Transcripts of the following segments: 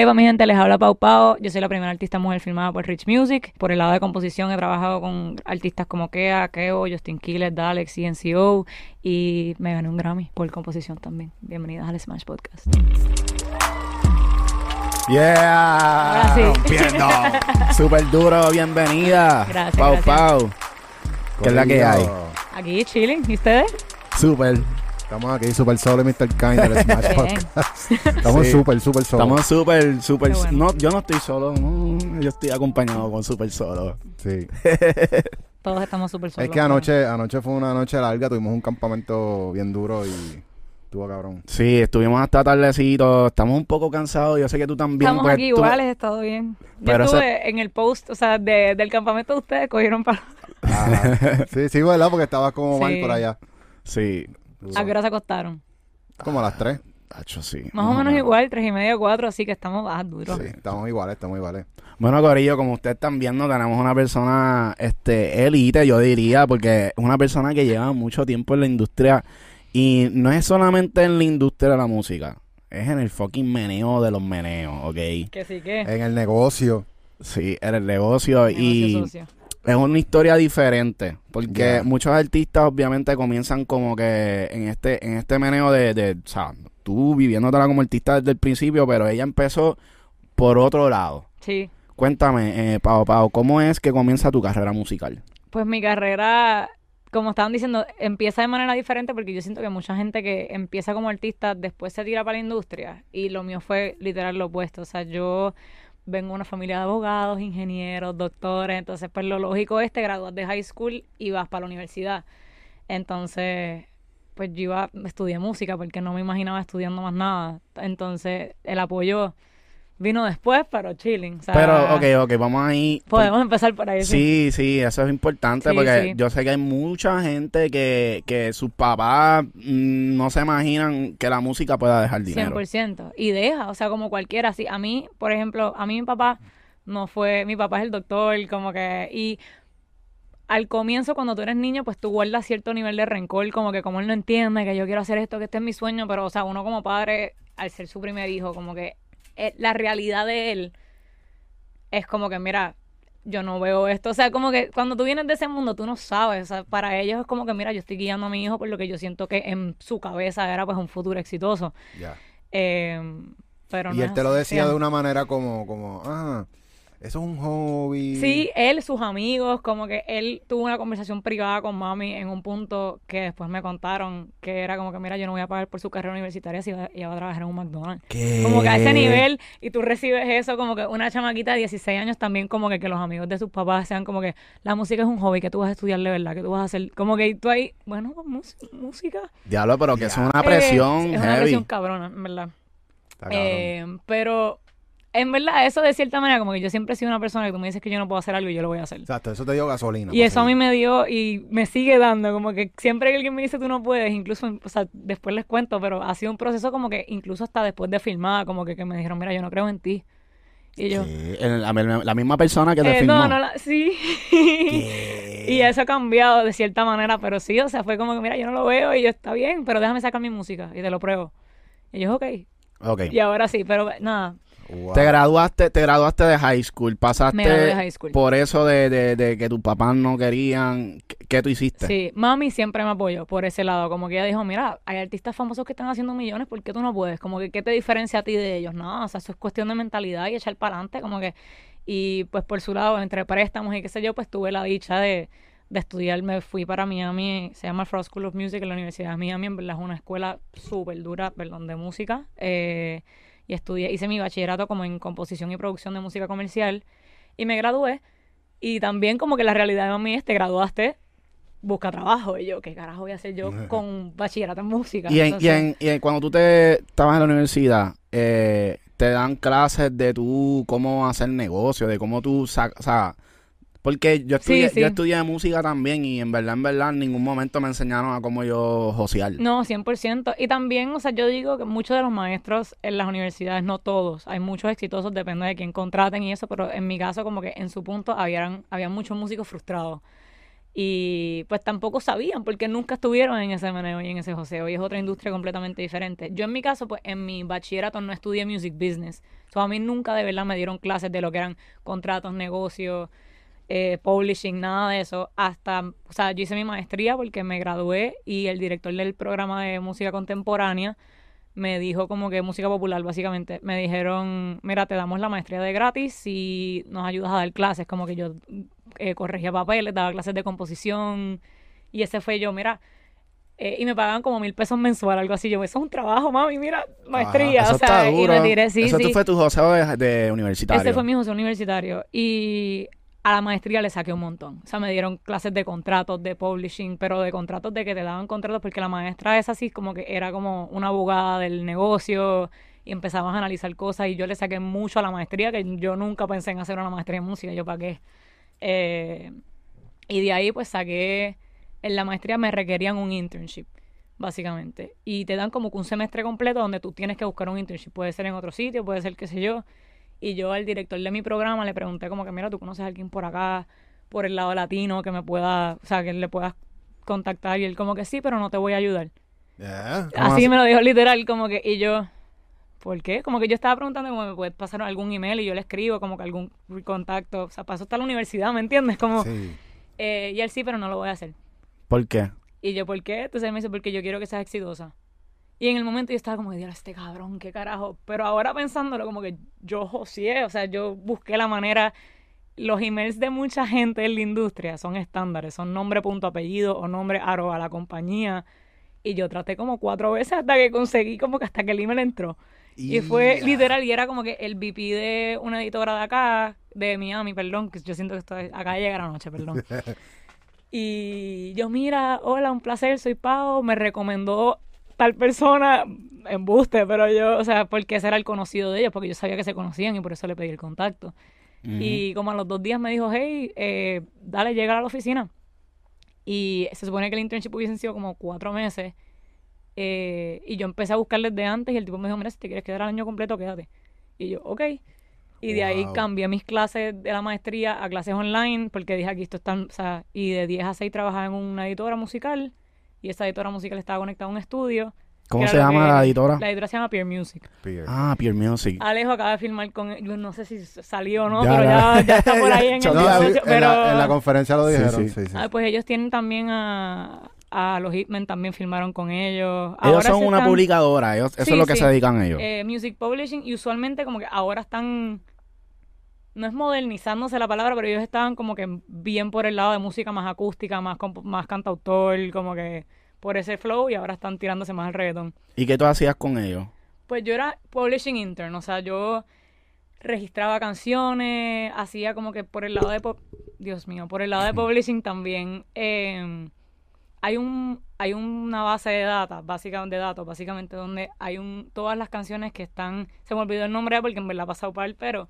Eva, mi gente, les habla Pau Pau. Yo soy la primera artista mujer filmada por Rich Music. Por el lado de composición he trabajado con artistas como Kea, Keo, Justin Quiles, Dalek, CNCO y me gané un Grammy por composición también. Bienvenidas al Smash Podcast. Yeah. Sí. Rompiendo. Súper duro, bienvenida. Gracias, Pau gracias. Pau. ¿Qué es la que hay? Aquí chilling. ¿Y ustedes? Súper. Estamos aquí, super solo y Mr. Kind del Smash. Podcast. Estamos Sí. súper, súper solo. Estamos súper, súper. Qué bueno. No, yo no estoy solo. no, yo estoy acompañado con súper solo. Sí. Todos estamos súper solos. Es que anoche, anoche fue una noche larga, tuvimos un campamento bien duro y estuvo cabrón. Sí, estuvimos hasta tardecito. Estamos un poco cansados. Yo sé que tú también. Estamos pues, aquí tú- iguales, he estado bien. Yo Pero estuve en el post, o sea, de- del campamento de ustedes, cogieron para... Ah, sí, sí, ¿verdad? Porque estabas como mal Sí. por allá. Sí. ¿A qué hora se acostaron? Como a las 3. Tacho, sí. Más o menos igual, tres y media, cuatro, así que estamos ah, duros. Sí, estamos iguales, estamos iguales. Bueno, Corillo, como ustedes están viendo, tenemos una persona, este, elite, yo diría, porque es una persona que lleva mucho tiempo en la industria y no es solamente en la industria de la música, es en el fucking meneo de los meneos, ¿ok? Que sí que... En el negocio. Sí, en el negocio y Negocio socio. Es una historia diferente, porque muchos artistas obviamente comienzan como que en este, en este meneo de, de, o sea, tú viviéndotela como artista desde el principio, pero ella empezó por otro lado. Sí. Cuéntame, eh, Pau Pau, ¿cómo es que comienza tu carrera musical? Pues mi carrera, como estaban diciendo, empieza de manera diferente porque yo siento que mucha gente que empieza como artista después se tira para la industria y lo mío fue literal lo opuesto. O sea, yo vengo de una familia de abogados, ingenieros, doctores, entonces pues lo lógico es te gradúas de high school y vas para la universidad. Entonces, pues yo iba, estudié música porque no me imaginaba estudiando más nada. Entonces, el apoyo vino después, pero chilling. o sea, Pero, ok, ok, vamos ahí. Podemos empezar por ahí. Sí, sí, eso es importante Sí, porque sí. yo sé que hay mucha gente que, que sus papás mm, no se imaginan que la música pueda dejar dinero. 100%. Y deja, o sea, como cualquiera. Sí, a mí, por ejemplo, a mí mi papá no fue, mi papá es el doctor, como que, y al comienzo cuando tú eres niño, pues tú guardas cierto nivel de rencor, como que como él no entiende que yo quiero hacer esto, que este es mi sueño, pero, o sea, uno como padre, al ser su primer hijo, como que eh, la realidad de él es como que, mira, yo no veo esto. O sea, como que cuando tú vienes de ese mundo, tú no sabes. O sea, para ellos es como que, mira, yo estoy guiando a mi hijo por lo que yo siento que en su cabeza era pues un futuro exitoso. Ya. Eh, pero Y no él te lo así. decía de una manera como, como, ah, eso es un hobby. Sí, él, sus amigos, como que él tuvo una conversación privada con mami en un punto que después me contaron que era como que, mira, yo no voy a pagar por su carrera universitaria si va- ella va a trabajar en un McDonald's. ¿Qué? Como que a ese nivel, y tú recibes eso, como que una chamaquita de 16 años también, como que, que los amigos de sus papás sean como que la música es un hobby, que tú vas a estudiar de verdad, que tú vas a hacer, como que tú ahí, bueno, música. Diablo, pero que es una Eh, presión es una presión cabrona, en verdad. Eh, pero en verdad, eso de cierta manera, como que yo siempre he sido una persona que tú me dices que yo no puedo hacer algo y yo lo voy a hacer. Exacto, eso te dio gasolina. Y para eso a mí me dio y me sigue dando, como que siempre que alguien me dice tú no puedes, incluso, o sea, después les cuento, pero ha sido un proceso como que incluso hasta después de filmar, como que, que me dijeron, mira, yo no creo en ti. Y yo, el- la, la misma persona que te eh, filmó. no, no, la- sí. ¿Qué? y eso ha cambiado de cierta manera, pero sí, o sea, fue como que, mira, yo no lo veo y yo, está bien, pero déjame sacar mi música y te lo pruebo. Y yo, ok. Ok. Y ahora sí, pero nada, Wow. Te graduaste, te graduaste de high school, pasaste Me gradué de high school. por eso de, de, de que tus papás no querían. ¿Qué, qué tú hiciste? Sí, mami siempre me apoyó por ese lado. Como que ella dijo, mira, hay artistas famosos que están haciendo millones, ¿por qué tú no puedes? Como que, ¿qué te diferencia a ti de ellos? No, o sea, eso es cuestión de mentalidad y echar para adelante, como que... Y pues por su lado, entre préstamos y qué sé yo, pues tuve la dicha de, de estudiar. Me fui para Miami, se llama Frost School of Music en la Universidad de Miami, en verdad es una escuela súper dura, perdón, de música. Eh, y estudié, hice mi bachillerato como en composición y producción de música comercial y me gradué. Y también como que la realidad de mami es, te graduaste, busca trabajo. Y yo, ¿qué carajo voy a hacer yo con un bachillerato en música? Y, en, y, en, y en- cuando tú te estabas en la universidad, eh, te dan clases de tú cómo hacer negocio, de cómo tú sacas, o sea, porque yo estudié, sí. yo estudié música también y en verdad, en verdad, en ningún momento me enseñaron a cómo yo josear. No, 100%. Y también, o sea, yo digo que muchos de los maestros en las universidades, no todos, hay muchos exitosos, depende de quién contraten y eso, pero en mi caso como que en su punto habían, había muchos músicos frustrados. Y pues tampoco sabían porque nunca estuvieron en ese meneo y en ese joseo y es otra industria completamente diferente. Yo en mi caso, pues en mi bachillerato no estudié music business. So, a mí nunca de verdad me dieron clases de lo que eran contratos, negocios, eh, publishing, nada de eso. Hasta, o sea, yo hice mi maestría porque me gradué y el director del programa de música contemporánea me dijo como que música popular, básicamente. Me dijeron, mira, te damos la maestría de gratis si nos ayudas a dar clases. Como que yo eh, corregía papeles, daba clases de composición. Y ese fue yo, mira. eh, y me pagaban como mil pesos mensual, algo así. Yo, eso es un trabajo, mami, mira, maestría. O sea, y duro. me tiré, sí, Eso sí. tú fue tu joseo de, de universitario. Ese fue mi joseo universitario. Y a la maestría le saqué un montón. O sea, me dieron clases de contratos, de publishing, pero de contratos de que te daban contratos porque la maestra es así como que era como una abogada del negocio y empezamos a analizar cosas y yo le saqué mucho a la maestría que yo nunca pensé en hacer una maestría en música. Yo para qué. Eh, y de ahí pues saqué, en la maestría me requerían un internship, básicamente. Y te dan como que un semestre completo donde tú tienes que buscar un internship. Puede ser en otro sitio, puede ser qué sé yo. Y yo al director de mi programa le pregunté como que, mira, tú conoces a alguien por acá, por el lado latino, que me pueda, o sea, que le puedas contactar. Y él como que sí, pero no te voy a ayudar. Yeah. ¿Cómo Así así? me lo dijo literal, como que, y yo, ¿por qué? Como que yo estaba preguntando como me puedes pasar algún email y yo le escribo como que algún contacto. O sea, eso está la universidad, ¿me entiendes? Como, Sí. eh, y él sí, pero no lo voy a hacer. ¿Por qué? Y yo, ¿por qué? Entonces él me dice, porque yo quiero que seas exitosa. Y en el momento yo estaba como, Dios, este cabrón, qué carajo. Pero ahora pensándolo, como que yo joseé, o sea, yo busqué la manera. Los emails de mucha gente en la industria son estándares, son nombre, punto, apellido o nombre, arroba la compañía. Y yo traté como cuatro veces hasta que conseguí, como que hasta que el email entró. Y fue literal, y era como que el VP de una editora de acá, de Miami, perdón, que yo siento que estoy acá de llegar anoche, perdón. y yo, mira, hola, un placer, soy Pau, me recomendó tal persona, embuste, pero yo, o sea, porque ese era el conocido de ellos, porque yo sabía que se conocían y por eso le pedí el contacto. Y como a los dos días me dijo, hey, eh, dale, llega a la oficina. Y se supone que el internship hubiesen sido como cuatro meses. eh, y yo empecé a buscar desde antes y el tipo me dijo, mira, si te quieres quedar al año completo, quédate. Y yo, ok. Y de ahí cambié mis clases de la maestría a clases online porque dije, aquí esto está, o sea, y de 10 a 6 trabajaba en una editora musical y esa editora musical estaba conectada a un estudio. ¿Cómo se llama que- la editora? La editora se llama Peer Music. Peer. Ah, Pure Music. Alejo acaba de firmar con, yo no sé si salió o no, Ya, pero ya. está por ahí en el No, en, pero... la, en la conferencia lo dijeron. sí. Sí, sí. Ah, pues ellos tienen también a, a los Hitmen, también firmaron con ellos. ellos Ahora son una están- publicadora, ellos, eso Sí, es lo que sí. se dedican ellos. eh, music publishing y usualmente como que ahora están no es modernizándose la palabra pero ellos estaban como que bien por el lado de música más acústica más más cantautor como que por ese flow y ahora están tirándose más al reggaetón ¿Y qué tú hacías con ellos? pues yo era publishing intern o sea yo registraba canciones hacía como que por el lado de pop- Dios mío por el lado de publishing también eh, hay un hay una base de datos básicamente de datos básicamente donde hay un todas las canciones que están se me olvidó el nombre porque en verdad ha pasado para él pero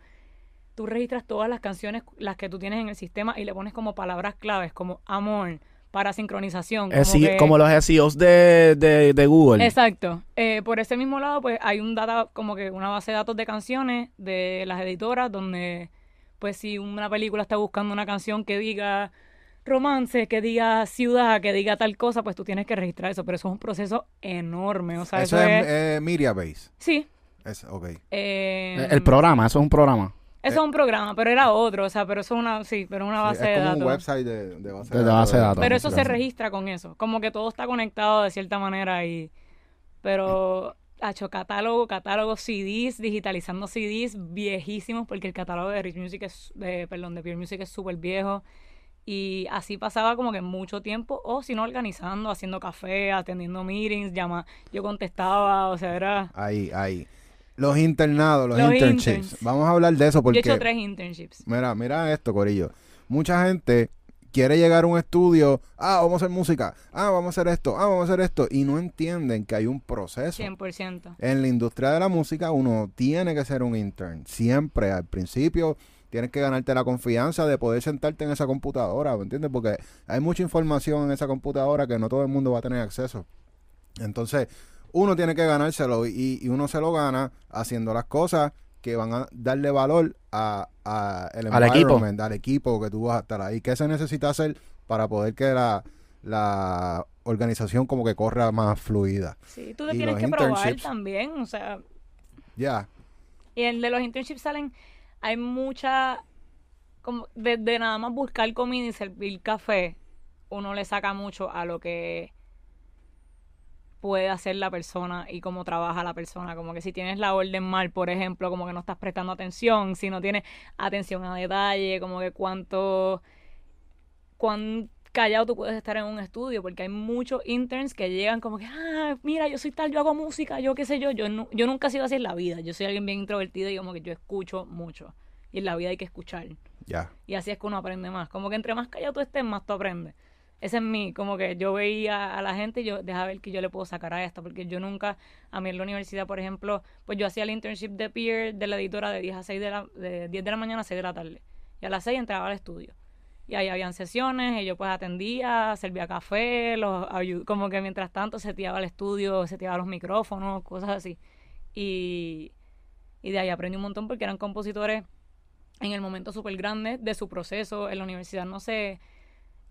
tú registras todas las canciones las que tú tienes en el sistema y le pones como palabras claves como amor para sincronización como, SEO que- como los SEOs de, de, de Google. Exacto. Eh, por ese mismo lado, pues hay un data, como que una base de datos de canciones de las editoras, donde, pues, si una película está buscando una canción que diga romance, que diga ciudad, que diga tal cosa, pues tú tienes que registrar eso. Pero eso es un proceso enorme. O sea, eso, Eso es. es eh, Media Base. sí. Es, Eh, El programa, eso es un programa. Eso es un programa, pero era otro. O sea, pero eso es una. Sí, pero una base Sí, es de como datos. un website de, de base De base de datos. Pero eso se registra con eso. Como que todo está conectado de cierta manera y... Pero, hecho catálogo, catálogo, CDs, digitalizando CDs viejísimos porque el catálogo de Rich Music es... De, perdón, de Pure Music es súper viejo. Y así pasaba como que mucho tiempo. O si no, organizando, haciendo café, atendiendo meetings, llama... Yo contestaba, o sea, era... Ahí, ahí. Los internados, los, Los internships. interns. Vamos a hablar de eso Yo porque... he hecho tres internships. Mira, mira esto, Corillo. Mucha gente quiere llegar a un estudio, ah, vamos a hacer música, ah, vamos a hacer esto, ah, vamos a hacer esto, y no entienden que hay un proceso. 100%. En la industria de la música uno tiene que ser un intern. Siempre, al principio, tienes que ganarte la confianza de poder sentarte en esa computadora, ¿me entiendes? Porque hay mucha información en esa computadora que no todo el mundo va a tener acceso. Entonces, uno tiene que ganárselo y, y uno se lo gana haciendo las cosas que van a darle valor a, a el Al equipo. al equipo que tú vas a estar ahí. ¿Qué se necesita hacer para poder que la, la organización como que corra más fluida. Sí, tú te Y tienes que probar también, o sea, Ya, y el de los internships salen, hay mucha, como desde nada más buscar comida y servir café, uno le saca mucho a lo que puede hacer la persona y cómo trabaja la persona. Como que si tienes la orden mal, por ejemplo, como que no estás prestando atención, si no tienes atención a detalle, como que cuánto, cuán callado tú puedes estar en un estudio, porque hay muchos interns que llegan como que, ah, mira, yo soy tal, yo hago música, yo qué sé yo, yo, nu- yo nunca he sido así en la vida, yo soy alguien bien introvertido y como que yo escucho mucho. Y en la vida hay que escuchar. ya. Y así es que uno aprende más. Como que entre más callado tú estés, más tú aprendes. Ese es mi, como que yo veía a la gente y yo, deja ver que yo le puedo sacar a esto, porque yo nunca, a mí en la universidad, por ejemplo, pues yo hacía el internship de peer de la editora de 10 a 6 de la, de 10 de la mañana a 6 de la tarde. Y a las 6 entraba al estudio. Y ahí habían sesiones, y yo pues atendía, servía café, los como que mientras tanto seteaba el estudio, seteaba los micrófonos, cosas así. Y, y de ahí aprendí un montón porque eran compositores en el momento súper grande de su proceso. En la universidad no sé,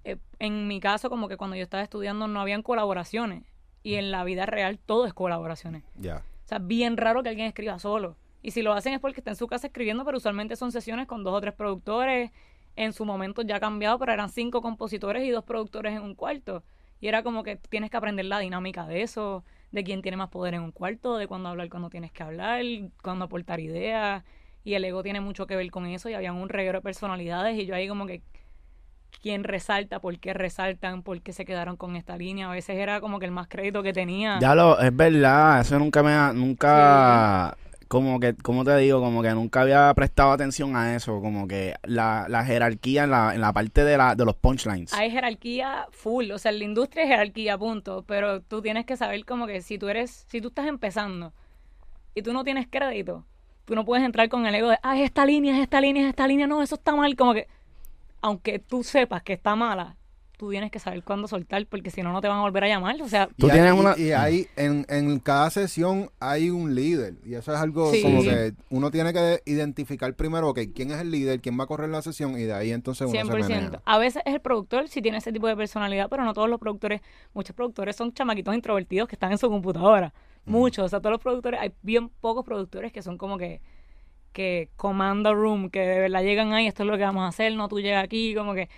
eh, en mi caso como que cuando yo estaba estudiando no habían colaboraciones y en la vida real todo es colaboraciones. Ya. O sea, bien raro que alguien escriba solo. Y si lo hacen es porque está en su casa escribiendo, pero usualmente son sesiones con dos o tres productores. En su momento ya ha cambiado, pero eran cinco compositores y dos productores en un cuarto. Y era como que tienes que aprender la dinámica de eso, de quién tiene más poder en un cuarto, de cuándo hablar cuando tienes que hablar, cuándo aportar ideas. Y el ego tiene mucho que ver con eso. Y había un reguero de personalidades. Y yo ahí como que, ¿quién resalta? ¿Por qué resaltan? ¿Por qué se quedaron con esta línea? A veces era como que el más crédito que tenía. Ya lo, es verdad, eso nunca me ha, nunca, como que, como te digo, como que nunca había prestado atención a eso, como que la, la jerarquía en la, en la parte de la, de los punchlines. hay jerarquía full, o sea, en la industria hay jerarquía, punto, pero tú tienes que saber como que si tú eres, si tú estás empezando y tú no tienes crédito, tú no puedes entrar con el ego de, ah, es esta línea, es esta línea, es esta línea, no, eso está mal, como que, aunque tú sepas que está mala, tú tienes que saber cuándo soltar, porque si no, no te van a volver a llamar, o sea, Tú y tienes hay, una- y hay en, en cada sesión hay un líder y eso es algo Sí. como que uno tiene que identificar primero ok, quién es el líder, quién va a correr la sesión y de ahí entonces uno se 100%. menea. A veces es el productor si tiene ese tipo de personalidad, pero no todos los productores, muchos productores son chamaquitos introvertidos que están en su computadora. Muchos, o sea, todos los productores, hay bien pocos productores que son como que que comanda room, que de verdad llegan ahí, esto es lo que vamos a hacer, no tú llegas aquí, como que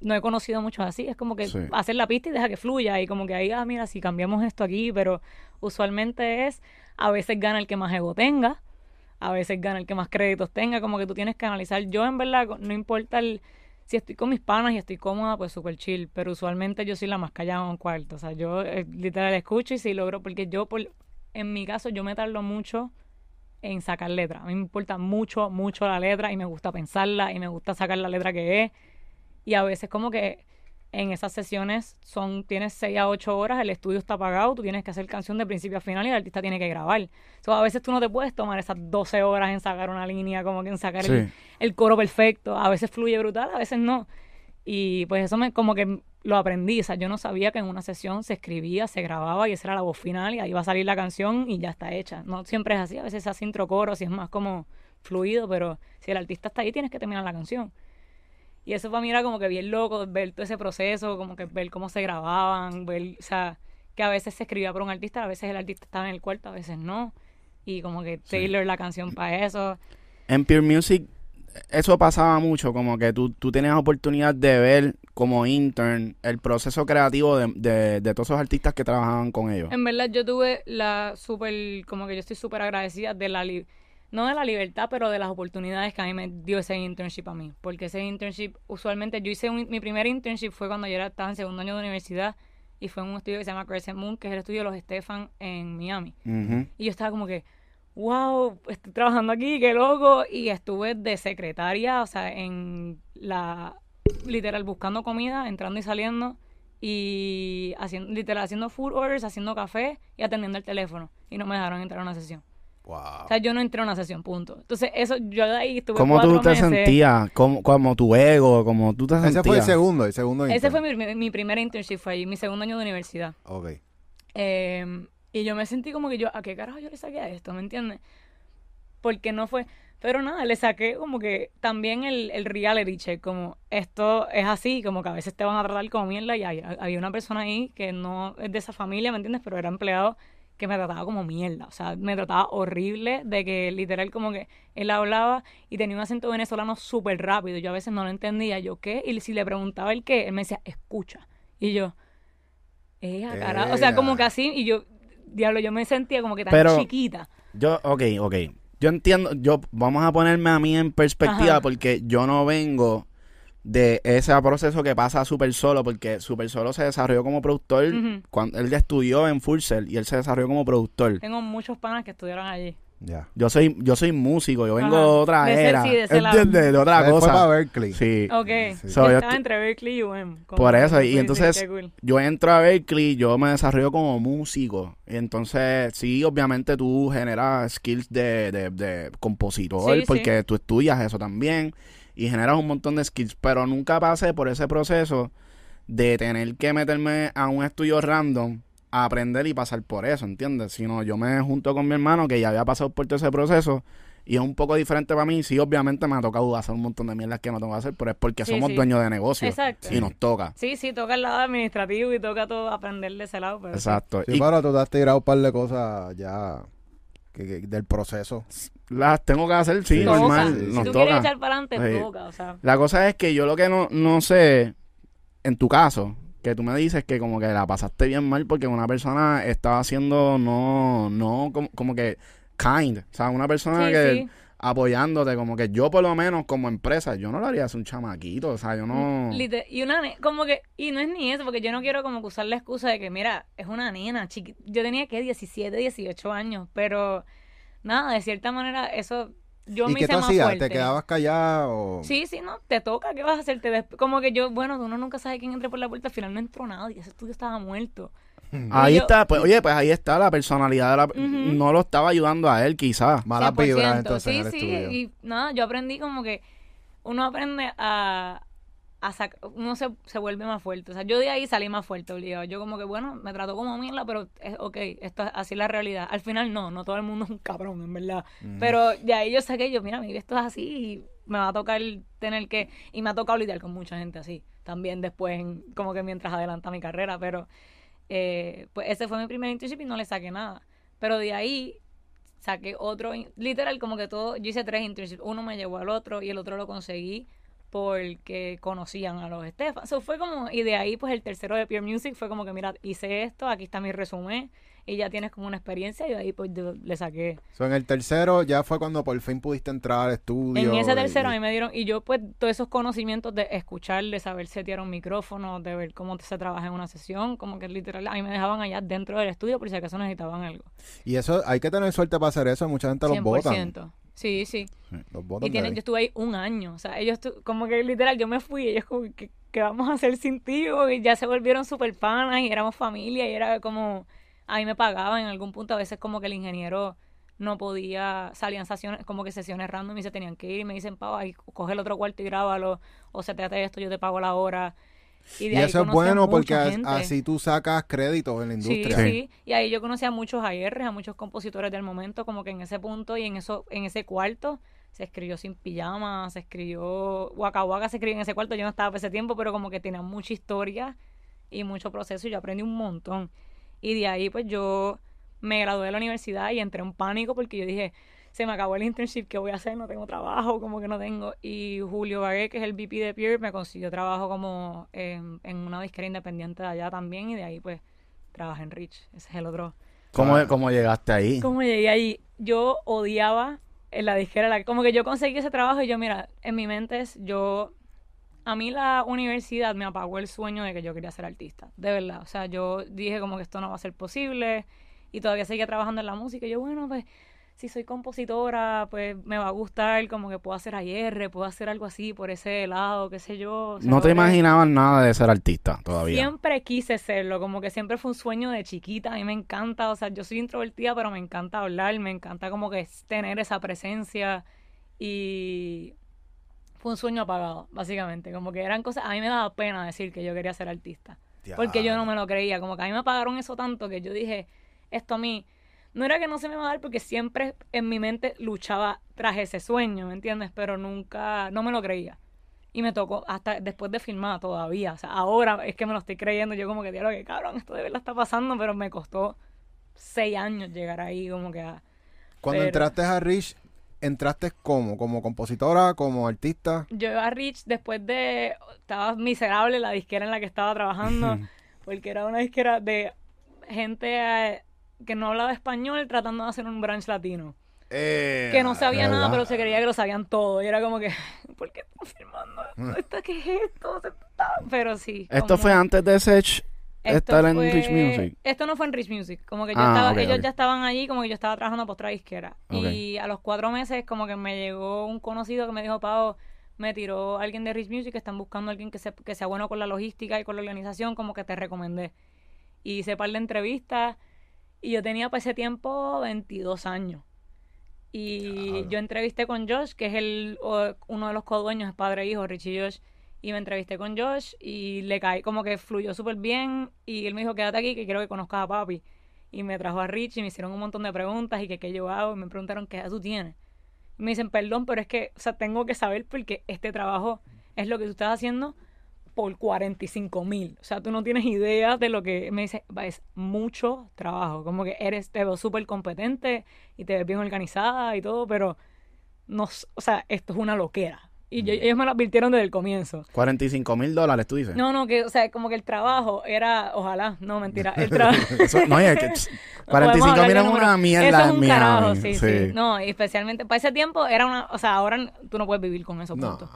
no he conocido muchos así, es como que Sí. hacer la pista y deja que fluya y como que ahí, ah, mira, si cambiamos esto aquí, pero usualmente es, a veces gana el que más ego tenga, a veces gana el que más créditos tenga, como que tú tienes que analizar. Yo en verdad, no importa el, si estoy con mis panas y estoy cómoda, pues súper chill, pero usualmente yo soy la más callada en un cuarto, o sea, yo eh, literal escucho y si logro, porque yo, por, en mi caso, yo me tardo mucho en sacar letra. A mí me importa mucho, mucho la letra y me gusta pensarla y me gusta sacar la letra que es. Y a veces como que en esas sesiones son tienes 6 a 8 horas, el estudio está apagado, tú tienes que hacer canción de principio a final y el artista tiene que grabar. So, a veces tú no te puedes tomar esas 12 horas en sacar una línea, como que en sacar el, coro perfecto. A veces fluye brutal, a veces no. Y pues eso me como que lo aprendí. O sea, yo no sabía que en una sesión se escribía, se grababa y esa era la voz final y ahí va a salir la canción y ya está hecha. No siempre es así, a veces se hace intro coro, si es más como fluido, pero si el artista está ahí tienes que terminar la canción. Y eso para mí era como que bien loco, ver todo ese proceso, como que ver cómo se grababan, ver, o sea, que a veces se escribía por un artista, a veces el artista estaba en el cuarto, a veces no. Y como que Taylor la canción para eso. En Pure Music eso pasaba mucho, como que tú, tú tenías oportunidad de ver como intern el proceso creativo de, de, de todos esos artistas que trabajaban con ellos. En verdad yo tuve la súper, como que yo estoy súper agradecida de la, no de la libertad, pero de las oportunidades que a mí me dio ese internship a mí. Porque ese internship, usualmente yo hice un- mi primer internship fue cuando yo era, estaba en segundo año de universidad y fue en un estudio que se llama Crescent Moon, que es el estudio de los Stefan en Miami. Y yo estaba como que, wow, estoy trabajando aquí, qué loco. Y estuve de secretaria, o sea, en la, literal, buscando comida, entrando y saliendo. Y haciendo, literal, haciendo food orders, haciendo café y atendiendo el teléfono. Y no me dejaron entrar a una sesión. Wow. O sea, yo no entré a una sesión, punto. Entonces, eso, yo de ahí estuve ¿Cómo cuatro tú te meses. sentías? ¿Cómo, como tu ego? como tú te sentías? Ese fue el segundo, el segundo Ese intern. fue mi, mi, mi primer internship, fue ahí, mi segundo año de universidad. Ok. Eh, y yo me sentí como que yo, ¿a qué carajo yo le saqué a esto? ¿Me entiendes? Porque no fue, Pero nada, le saqué como que también el, el reality check, como esto es así, como que a veces te van a tratar como mierda y había una persona ahí que no es de esa familia, ¿me entiendes? Pero era empleado que me trataba como mierda, o sea, me trataba horrible de que literal como que él hablaba y tenía un acento venezolano súper rápido, yo a veces no lo entendía, yo qué, y si le preguntaba el qué, él me decía, escucha, y yo, eh, carajo, o sea, como que así, y yo, diablo, yo me sentía como que tan Pero- chiquita. Yo, ok, ok. Yo entiendo, yo, vamos a ponerme a mí en perspectiva Ajá. porque yo no vengo de ese proceso que pasa Super Solo, porque Super Solo se desarrolló como productor cuando él ya estudió en Full Sail y él se desarrolló como productor. Tengo muchos panas que estudiaron allí. Ya. Yo soy, yo soy músico, yo vengo Ajá. de otra De era. sí, de. ¿Entiendes? De otra Él fue para cosa. Berkeley. Sí. Ok. Sí. So, Yo estaba entre Berkeley y UM. Por eso, y entonces- cool. Yo entro a Berkeley, yo me desarrollo como músico. Y entonces, sí, obviamente tú generas skills de, de, de compositor, Sí, sí. porque tú estudias eso también. Y generas un montón de skills. Pero nunca pasé por ese proceso de tener que meterme a un estudio random a aprender y pasar por eso, ¿entiendes? Sino yo me junto con mi hermano que ya había pasado por todo ese proceso. Y es un poco diferente para mí. Sí, obviamente me ha tocado hacer un montón de mierdas que no tengo que hacer, pero es porque Sí, somos sí. dueños de negocio. Exacto. Y nos toca. Sí, sí, toca el lado administrativo y toca todo aprender de ese lado. Pero. Exacto. Sí, y pero tú te has tirado un par de cosas ya que- que- del proceso. las tengo que hacer, sí, Sí. Toca. normal. Si tú quieres echar para adelante, Sí. toca. O sea, La cosa es que yo lo que no, no sé, en tu caso, que tú me dices que como que la pasaste bien mal porque una persona estaba haciendo no, no, como, como que kind. O sea, una persona sí, que sí. apoyándote, como que yo por lo menos como empresa, yo no lo haría a un chamaquito. O sea, yo no... Y una como que, y no es ni eso, porque yo no quiero como que usar la excusa de que, mira, es una nena, chiqui yo tenía que 17, 18 años, pero nada, de cierta manera, eso, yo ¿Y me qué hice tú más hacías? fuerte. ¿Te quedabas callado? Sí, sí, no, te toca, ¿qué vas a hacer? Te des- Como que yo, bueno, uno nunca sabe quién entre por la puerta, al final no entró nadie, ese estudio estaba muerto. Ahí yo- está, pues oye, pues ahí está la personalidad de la... Ujú. No lo estaba ayudando a él quizás. Malas 100%. vibras entonces sí, en el sí, estudio. y nada, yo aprendí como que uno aprende a, uno se, se vuelve más fuerte. O sea, yo de ahí salí más fuerte, obligado. Yo como que, bueno, me trató como mierda, pero es ok, esto es así la realidad. Al final no, no todo el mundo es un cabrón, en verdad. Pero de ahí yo saqué, yo, mira, mi vida esto es así y me va a tocar tener que, y me ha tocado lidiar con mucha gente así, también después, en- como que mientras adelanta mi carrera, pero eh, pues ese fue mi primer internship y no le saqué nada. Pero de ahí saqué otro, literal, como que todo, yo hice tres internships, uno me llevó al otro y el otro lo conseguí porque conocían a los Estefan. So fue como, y de ahí pues el tercero de Peer Music fue como que, mira, hice esto, aquí está mi resumen y ya tienes como una experiencia y de ahí pues yo le saqué. So, en el tercero ya fue cuando por fin pudiste entrar al estudio. En ese tercero a mí me dieron, y yo pues todos esos conocimientos de escuchar, de saber setear un micrófono, de ver cómo se trabaja en una sesión, como que literal, a mí me dejaban allá dentro del estudio por si acaso necesitaban algo. Y eso, hay que tener suerte para hacer eso. Mucha gente los vota. 100%. Sí, sí. Los botan Y tienen, de yo estuve ahí un año. O sea, ellos tu- como que literal, yo me fui y ellos como que, ¿qué vamos a hacer sin ti? Y ya se volvieron super panas y éramos familia y era como, a mí me pagaban en algún punto, a veces como que el ingeniero no podía, salían sesiones, como que sesiones random y se tenían que ir y me dicen, Pau, ahí coge el otro cuarto y grábalo, o se te hace esto, yo te pago la hora. Y, de Y ahí eso es bueno porque gente. así tú sacas créditos en la Sí, industria. sí, y ahí yo conocí a muchos AR, a muchos compositores del momento, como que en ese punto y en eso, en ese cuarto se escribió sin pijama, se escribió Waka Waka se escribió en ese cuarto, yo no estaba por ese tiempo, pero como que tenía mucha historia y mucho proceso y yo aprendí un montón. Y de ahí pues yo me gradué de la universidad y entré en pánico porque yo dije, se me acabó el internship, ¿qué voy a hacer? No tengo trabajo, como que no tengo. Y Julio Bagué, que es el VP de Peer, me consiguió trabajo como en, en una disquera independiente de allá también y de ahí pues trabajé en Rich. Ese es el otro. ¿Cómo, Ah. cómo llegaste ahí? ¿Cómo llegué ahí? Yo odiaba en la disquera, la- como que yo conseguí ese trabajo y yo, mira, en mi mente es, yo, a mí la universidad me apagó el sueño de que yo quería ser artista, de verdad. O sea, yo dije como que esto no va a ser posible y todavía seguía trabajando en la música y yo, bueno, pues si soy compositora, pues me va a gustar, como que puedo hacer AR, puedo hacer algo así por ese lado, qué sé yo. o sea, No te imaginabas nada de ser artista todavía. Siempre quise serlo, como que siempre fue un sueño de chiquita, a mí me encanta, o sea, yo soy introvertida, pero me encanta hablar, me encanta como que tener esa presencia y fue un sueño apagado, básicamente, como que eran cosas, a mí me daba pena decir que yo quería ser artista, porque yo no me lo creía, como que a mí me pagaron eso tanto que yo dije, esto a mí, no era que no se me iba a dar porque siempre en mi mente luchaba tras ese sueño, ¿me entiendes? Pero nunca, no me lo creía. Y me tocó hasta después de filmar todavía. O sea, ahora es que me lo estoy creyendo. Yo como que, diablo, que cabrón, esto de verdad está pasando, pero me costó seis años llegar ahí como que a... Cuando Pero- entraste a Rich, ¿entraste como? ¿Como compositora? ¿Como artista? Yo a Rich después de... Estaba miserable la disquera en la que estaba trabajando. porque era una disquera de gente eh, que no hablaba español tratando de hacer un branch latino. Eh, que no sabía nada, pero se creía que lo sabían todo. Y era como que, ¿por qué estás filmando esto? ¿Esto ¿Qué es esto? Pero sí. Esto fue antes de Sech estar en Rich Music. Esto no fue en Rich Music. Como que yo Ah, estaba, ellos ya estaban allí, como que yo estaba trabajando para otra disquera. Y a los cuatro meses, como que me llegó un conocido que me dijo, Pau, me tiró alguien de Rich Music que están buscando a alguien que, se- que sea bueno con la logística y con la organización, como que te recomendé. Y hice par de entrevistas. Y yo tenía para ese tiempo 22 años. Y yo entrevisté con Josh, que es el o- uno de los codueños, es padre e hijo, Richie Josh. Y me entrevisté con Josh y le caí como que fluyó súper bien. Y él me dijo, quédate aquí que quiero que conozcas a papi. Y me trajo a Richie y me hicieron un montón de preguntas y que qué yo hago. Y me preguntaron qué edad tú tienes. Y me dicen, perdón, pero es que, o sea, tengo que saber porque este trabajo es lo que tú estás haciendo por 45 mil. O sea, tú no tienes idea de lo que me dice, "Va, es mucho trabajo. Como que eres, te veo súper competente y te ves bien organizada y todo, pero no, o sea, esto es una loquera. Y yo- ellos me lo advirtieron desde el comienzo. 45 mil dólares, tú dices. No, no, que, o sea, como que el trabajo era, ojalá, no, mentira, el trabajo... No, es que pss, No 45 podemos mil es una mierda Eso es un Miami. carajo, sí, sí, sí. No, y especialmente para ese tiempo era una, o sea, ahora tú no puedes vivir con eso, No. punto.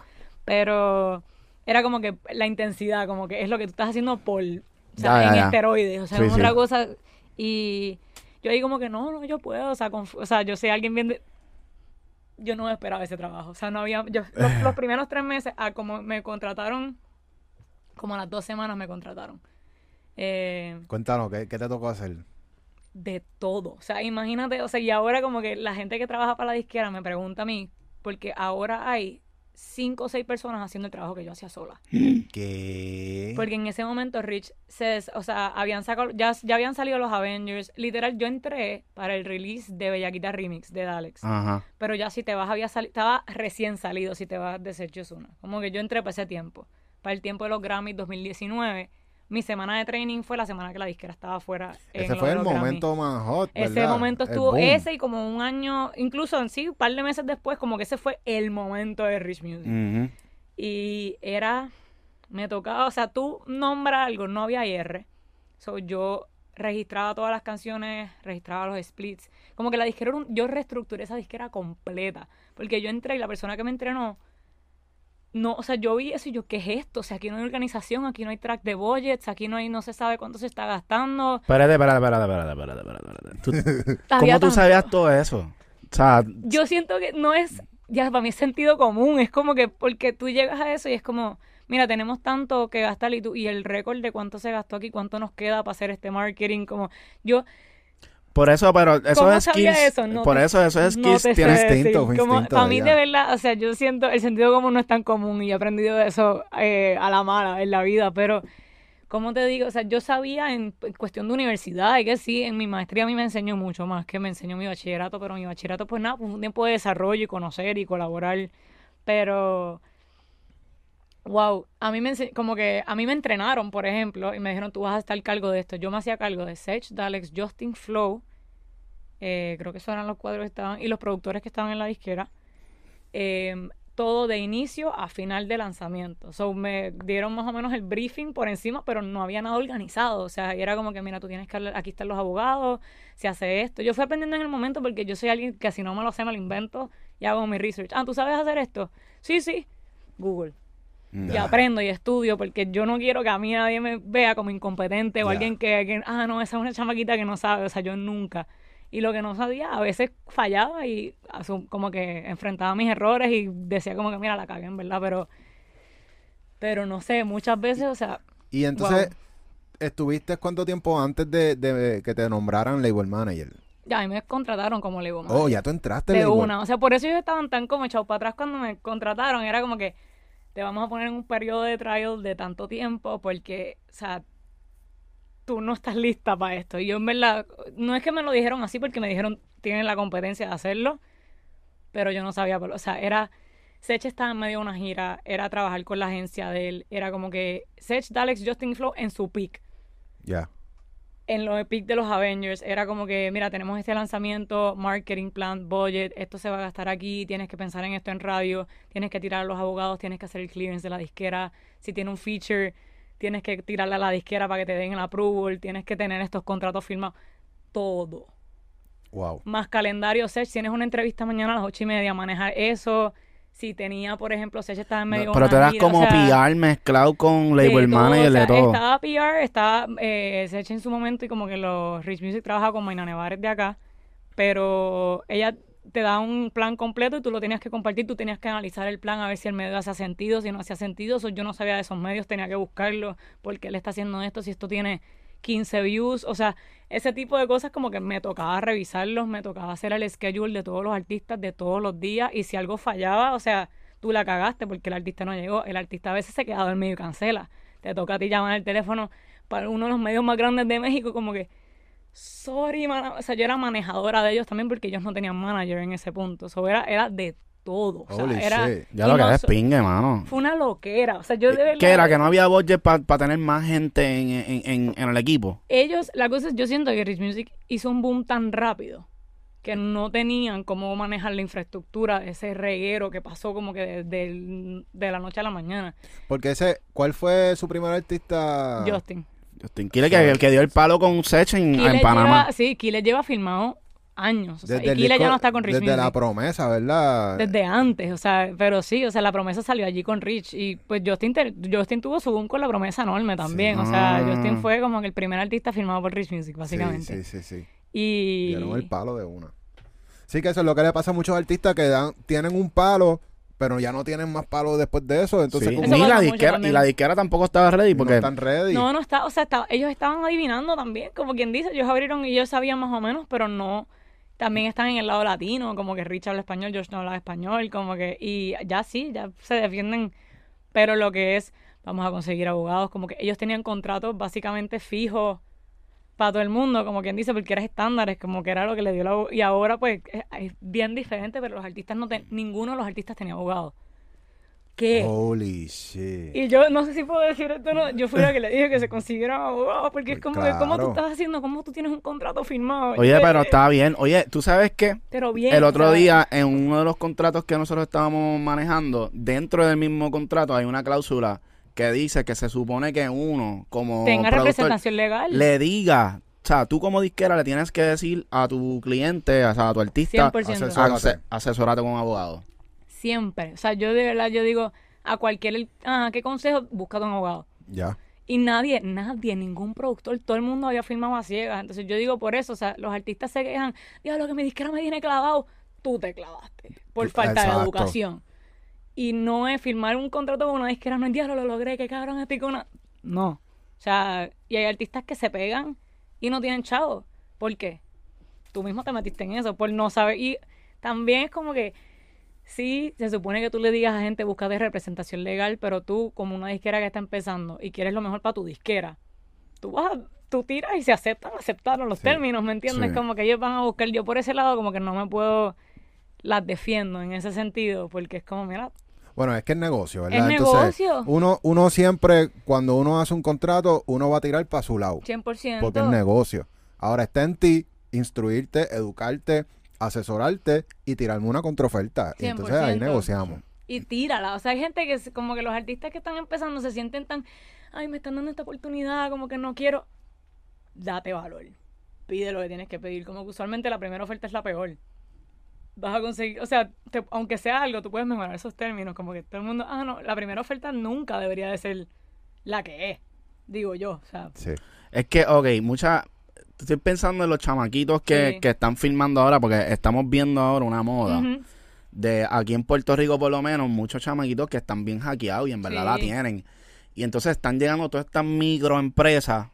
Pero era como que la intensidad, como que es lo que tú estás haciendo por, o sea, Ya, en ya. esteroides, o sea, Sí, en sí. otra cosa. Y yo ahí como que no, no, yo puedo, o sea, o sea, yo soy alguien bien de... Yo no esperaba ese trabajo, o sea, no había, yo, los, los primeros tres meses, ah, como me contrataron, como a las dos semanas me contrataron. Eh, Cuéntanos, ¿qué, qué te tocó hacer? de todo. O sea, imagínate, o sea, y ahora como que la gente que trabaja para la disquera me pregunta a mí, porque ahora hay cinco o seis personas haciendo el trabajo que yo hacía sola. ¿Qué? Porque en ese momento Rich se, o sea, habían sacado, ya, ya habían salido los Avengers. Literal, yo entré para el release de Bellaquita Remix de Dalex. Ajá. Pero ya si te vas, había salido, estaba recién salido si te vas de Sergio Zuna. Como que yo entré para ese tiempo. Para el tiempo de los Grammys 2019. Mi semana de training fue la semana que la disquera estaba fuera. en Ese fue el momento más hot, Ese momento estuvo ese y como un año, incluso en sí, un par de meses después, como que ese fue el momento de Rich Music. Ujú. Y era, me tocaba, o sea, tú nombras algo, no había IR. So, yo registraba todas las canciones, registraba los splits. Como que la disquera, yo reestructuré esa disquera completa. Porque yo entré y la persona que me entrenó, no, o sea, yo vi eso y yo, ¿qué es esto? O sea, aquí no hay organización, aquí no hay track de budgets, aquí no hay, no se sabe cuánto se está gastando. Espérate, espérate, espérate, espérate, espérate, ¿Cómo tú sabías todo eso? O sea, yo siento que no es, ya para mí es sentido común, es como que porque tú llegas a eso y es como, mira, tenemos tanto que gastar y, tú, y el récord de cuánto se gastó aquí, cuánto nos queda para hacer este marketing, como yo, por eso, pero eso ¿Cómo es sabía skills. eso? No por te- eso, eso es no skills. tienes decir. instinto, para mí de verdad, o sea, yo siento, el sentido común no es tan común y he aprendido de eso eh, a la mala en la vida, pero... ¿Cómo te digo? O sea, yo sabía en, en cuestión de universidad y que sí, en mi maestría a mí me enseñó mucho más que me enseñó mi bachillerato, pero mi bachillerato pues nada, pues un tiempo de desarrollo y conocer y colaborar, pero wow, a mí me como que a mí me entrenaron, por ejemplo, y me dijeron, tú vas a estar cargo de esto. Yo me hacía cargo de Sech, Dalex, Justin Flow, eh, creo que esos eran los cuadros que estaban, y los productores que estaban en la disquera. eh, todo de inicio a final de lanzamiento. So, me dieron más o menos el briefing por encima, pero no había nada organizado. O sea, era como que, mira, tú tienes que hablar, aquí están los abogados, se hace esto. Yo fui aprendiendo en el momento porque yo soy alguien que si no me lo sé, me lo invento y hago mi research. Ah, ¿tú sabes hacer esto? Sí, sí. Google. Y aprendo y estudio porque yo no quiero que a mí nadie me vea como incompetente o alguien que, que, ah, no, esa es una chamaquita que no sabe. O sea, yo nunca. Y lo que no sabía, a veces fallaba y como que enfrentaba mis errores y decía como que, mira, la cagué, en verdad, pero... Pero no sé, muchas veces, o sea, Y entonces, ¿estuviste cuánto tiempo antes de, de que te nombraran label manager? ya a mí me contrataron como le digo, Oh, ya tú entraste de label. una. O sea, por eso ellos estaban tan como echados para atrás cuando me contrataron. Era como que te vamos a poner en un periodo de trial de tanto tiempo porque, o sea, tú no estás lista para esto. Y yo en verdad, no es que me lo dijeron así porque me dijeron, tienen la competencia de hacerlo, pero yo no sabía, o sea, era, Sech estaba en medio de una gira, era trabajar con la agencia de él, era como que Sech, Dalex, Justin Flow en su peak. Ya. En los peak de los Avengers, era como que, mira, tenemos este lanzamiento, marketing plan, budget, esto se va a gastar aquí, tienes que pensar en esto en radio, tienes que tirar a los abogados, tienes que hacer el clearance de la disquera, si tiene un feature, tienes que tirarle a la disquera para que te den el approval, tienes que tener estos contratos firmados, todo. Wow. Más calendario, Sech, tienes una entrevista mañana a las ocho y media, manejar eso. Si tenía, por ejemplo, Sech estaba en medio No, pero tú eras gira, o como sea, PR mezclado con label manager o sea, de todo. Estaba PR, estaba eh, Sech en su momento y como que los Rich Music trabaja con Mayna Nevares de acá, pero ella te da un plan completo y tú lo tenías que compartir, tú tenías que analizar el plan a ver si el medio hacía sentido, si no hacía sentido, yo no sabía de esos medios, tenía que buscarlo, porque él está haciendo esto, si esto tiene 15 views, o sea, ese tipo de cosas como que me tocaba revisarlos, me tocaba hacer el schedule de todos los artistas de todos los días y si algo fallaba, o sea, tú la cagaste porque el artista no llegó, el artista a veces se queda dormido y cancela, te toca a ti llamar al teléfono para uno de los medios más grandes de México como que sorry, mana-". o sea, yo era manejadora de ellos también porque ellos no tenían manager en ese punto, o sea, era, era de todo, o sea, Holy era shit. Ya lo que no so- pingue, mano. fue una loquera, o sea, yo de verdad ¿Qué era? Que no había budget para tener más gente en, en, en, en el equipo. ellos, la cosa es, yo siento que Rich Music hizo un boom tan rápido que no tenían cómo manejar la infraestructura de ese reguero que pasó como que de, de- de la noche a la mañana. Porque ese, ¿cuál fue su primer artista? Justin. Justin Quiles, que, el que dio el palo con Sech en, en Panamá. lleva, sí, Quiles lleva filmado años. O sea, Desde y ya no está con Rich Desde Music. la promesa, ¿verdad? Desde antes, o sea, pero sí, o sea, la promesa salió allí con Rich y pues Justin, Justin tuvo su boom con la promesa enorme también, o sea, Ah. Justin fue como que el primer artista firmado por Rich Music, Sí, básicamente. Sí, sí, sí. Y Dieron el palo de una. Sí, que eso es lo que le pasa a muchos artistas que dan, tienen un palo, pero ya no tienen más palos después de eso. Entonces, Sí. como Ni la disquera, y la disquera tampoco estaba ready no porque están ready. No, no está, o sea, estaba- ellos estaban adivinando también, como quien dice, ellos abrieron y ellos sabían más o menos, pero no, también están en el lado latino, como que Rich habla español, Josh no habla español, como que, y ya sí, ya se defienden, pero lo que es, vamos a conseguir abogados, como que ellos tenían contratos básicamente fijos para todo el mundo, como quien dice, porque eran estándares, como que era lo que le dio la y ahora pues es, es bien diferente, pero los artistas no, ten- ninguno de los artistas tenía abogado. ¿Qué? Holy shit. Y yo no sé si puedo decir esto, no. Yo fui la que le dije que se consiguiera abogado, porque es Pues como que, ¿cómo tú estás haciendo? ¿Cómo tú tienes un contrato firmado? Oye, pero eh, está bien. Oye, ¿tú sabes qué? Pero bien. El otro día, en uno de los contratos que nosotros estábamos manejando, dentro del mismo contrato hay una cláusula que dice que se supone que uno, como Tenga representación legal. le diga, o sea, tú como disquera le tienes que decir a tu cliente, o sea, a tu artista, 100%. Asesórate. ase- asesórate con un abogado. Siempre. O sea, yo de verdad, yo digo, a cualquier, ah, ¿qué consejo? Búscate un abogado. Ya. Y nadie, nadie, ningún productor, todo el mundo había firmado a ciegas. Entonces yo digo por eso, o sea, los artistas se quejan, diablo que mi disquera me tiene clavado. Tú te clavaste por falta exacto. de educación. Y no es firmar un contrato con una disquera, no es diablo, lo logré, que cabrón estoy con una... No. O sea, y hay artistas que se pegan y no tienen chavo. ¿Por qué? Tú mismo te metiste en eso, por no saber. Y también es como que Sí, se supone que tú le digas a gente busca de representación legal, pero tú, como una disquera que está empezando y quieres lo mejor para tu disquera, tú vas a- tú tiras y se aceptan, aceptaron los Sí, términos, ¿me entiendes? sí. Como que ellos van a buscar, yo por ese lado como que no me puedo, las defiendo en ese sentido, porque es como, mira, Bueno, es que es negocio, Es ¿verdad? negocio. uno, uno siempre, cuando uno hace un contrato, uno va a tirar para su lado. 100%. Porque es negocio. Ahora está en ti instruirte, educarte, asesorarte y tirarme una contraoferta. Y entonces ahí 100%. negociamos. y tírala. O sea, hay gente que es como que los artistas que están empezando se sienten tan, ay, me están dando esta oportunidad, como que no quiero. Date valor. Pide lo que tienes que pedir. Como que usualmente la primera oferta es la peor. Vas a conseguir, o sea, te- aunque sea algo, tú puedes mejorar esos términos. Como que todo el mundo, ah, no, la primera oferta nunca debería de ser la que es. Digo yo, o sea, Sí. Es que, ok, mucha... Estoy pensando en los chamaquitos que, Sí. que están filmando ahora, porque estamos viendo ahora una moda. de aquí en Puerto Rico por lo menos muchos chamaquitos que están bien hackeados y en verdad la tienen y entonces están llegando todas estas microempresas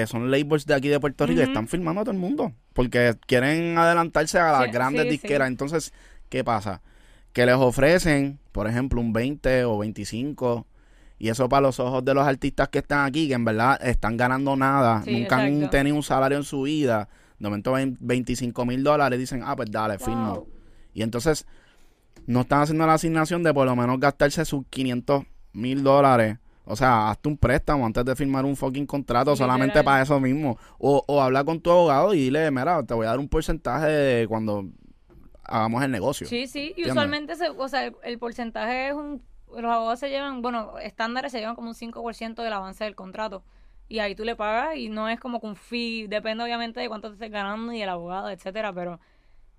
que son labels de aquí de Puerto Rico Ujú. están filmando a todo el mundo porque quieren adelantarse a las Sí, grandes sí, disqueras sí. entonces ¿qué pasa? que les ofrecen por ejemplo un 20 o 25 Y eso para los ojos de los artistas que están aquí, que en verdad están ganando nada, nunca han tenido un salario en su vida, de momento ven 25 mil dólares, dicen, ah, pues dale, Wow. firmo. Y entonces no están haciendo la asignación de por lo menos gastarse sus 500 mil dólares. O sea, hazte un préstamo antes de firmar un fucking contrato solamente para eso mismo. O, o habla con tu abogado y dile, mira, te voy a dar un porcentaje de cuando hagamos el negocio. Sí, sí, y usualmente se, o sea, el, el porcentaje es un, los abogados se llevan, bueno, estándares se llevan como un 5% del avance del contrato. Y ahí tú le pagas y no es como que un fee, depende obviamente de cuánto te estés ganando y el abogado, etcétera, pero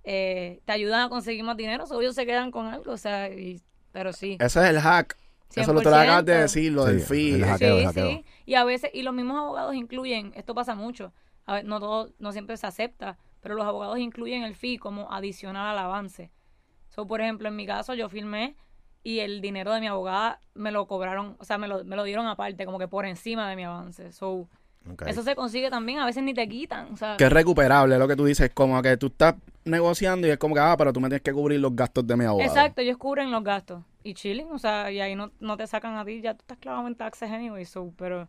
eh, te ayudan a conseguir más dinero, o ellos se quedan con algo, o sea, y- pero sí. Ese es el hack. Eso lo te lo acabas de 100%. decir, lo Sí, del fee. el hackeo, el sí, hackeo. sí. Y a veces, y los mismos abogados incluyen, esto pasa mucho, a ver, no todo, no siempre se acepta, pero los abogados incluyen el fee como adicional al avance. So, por ejemplo, en mi caso yo firmé y el dinero de mi abogada me lo cobraron, o sea, me lo, me lo dieron aparte, como que por encima de mi avance. So, eso se consigue también, a veces ni te quitan, o sea, Que es recuperable, lo que tú dices, como que tú estás negociando y es como que, ah, pero tú me tienes que cubrir los gastos de mi abogado. exacto, ellos cubren los gastos y chilling, o sea, y ahí no, no te sacan a ti, ya tú estás clavado en taxes anyway, so, pero...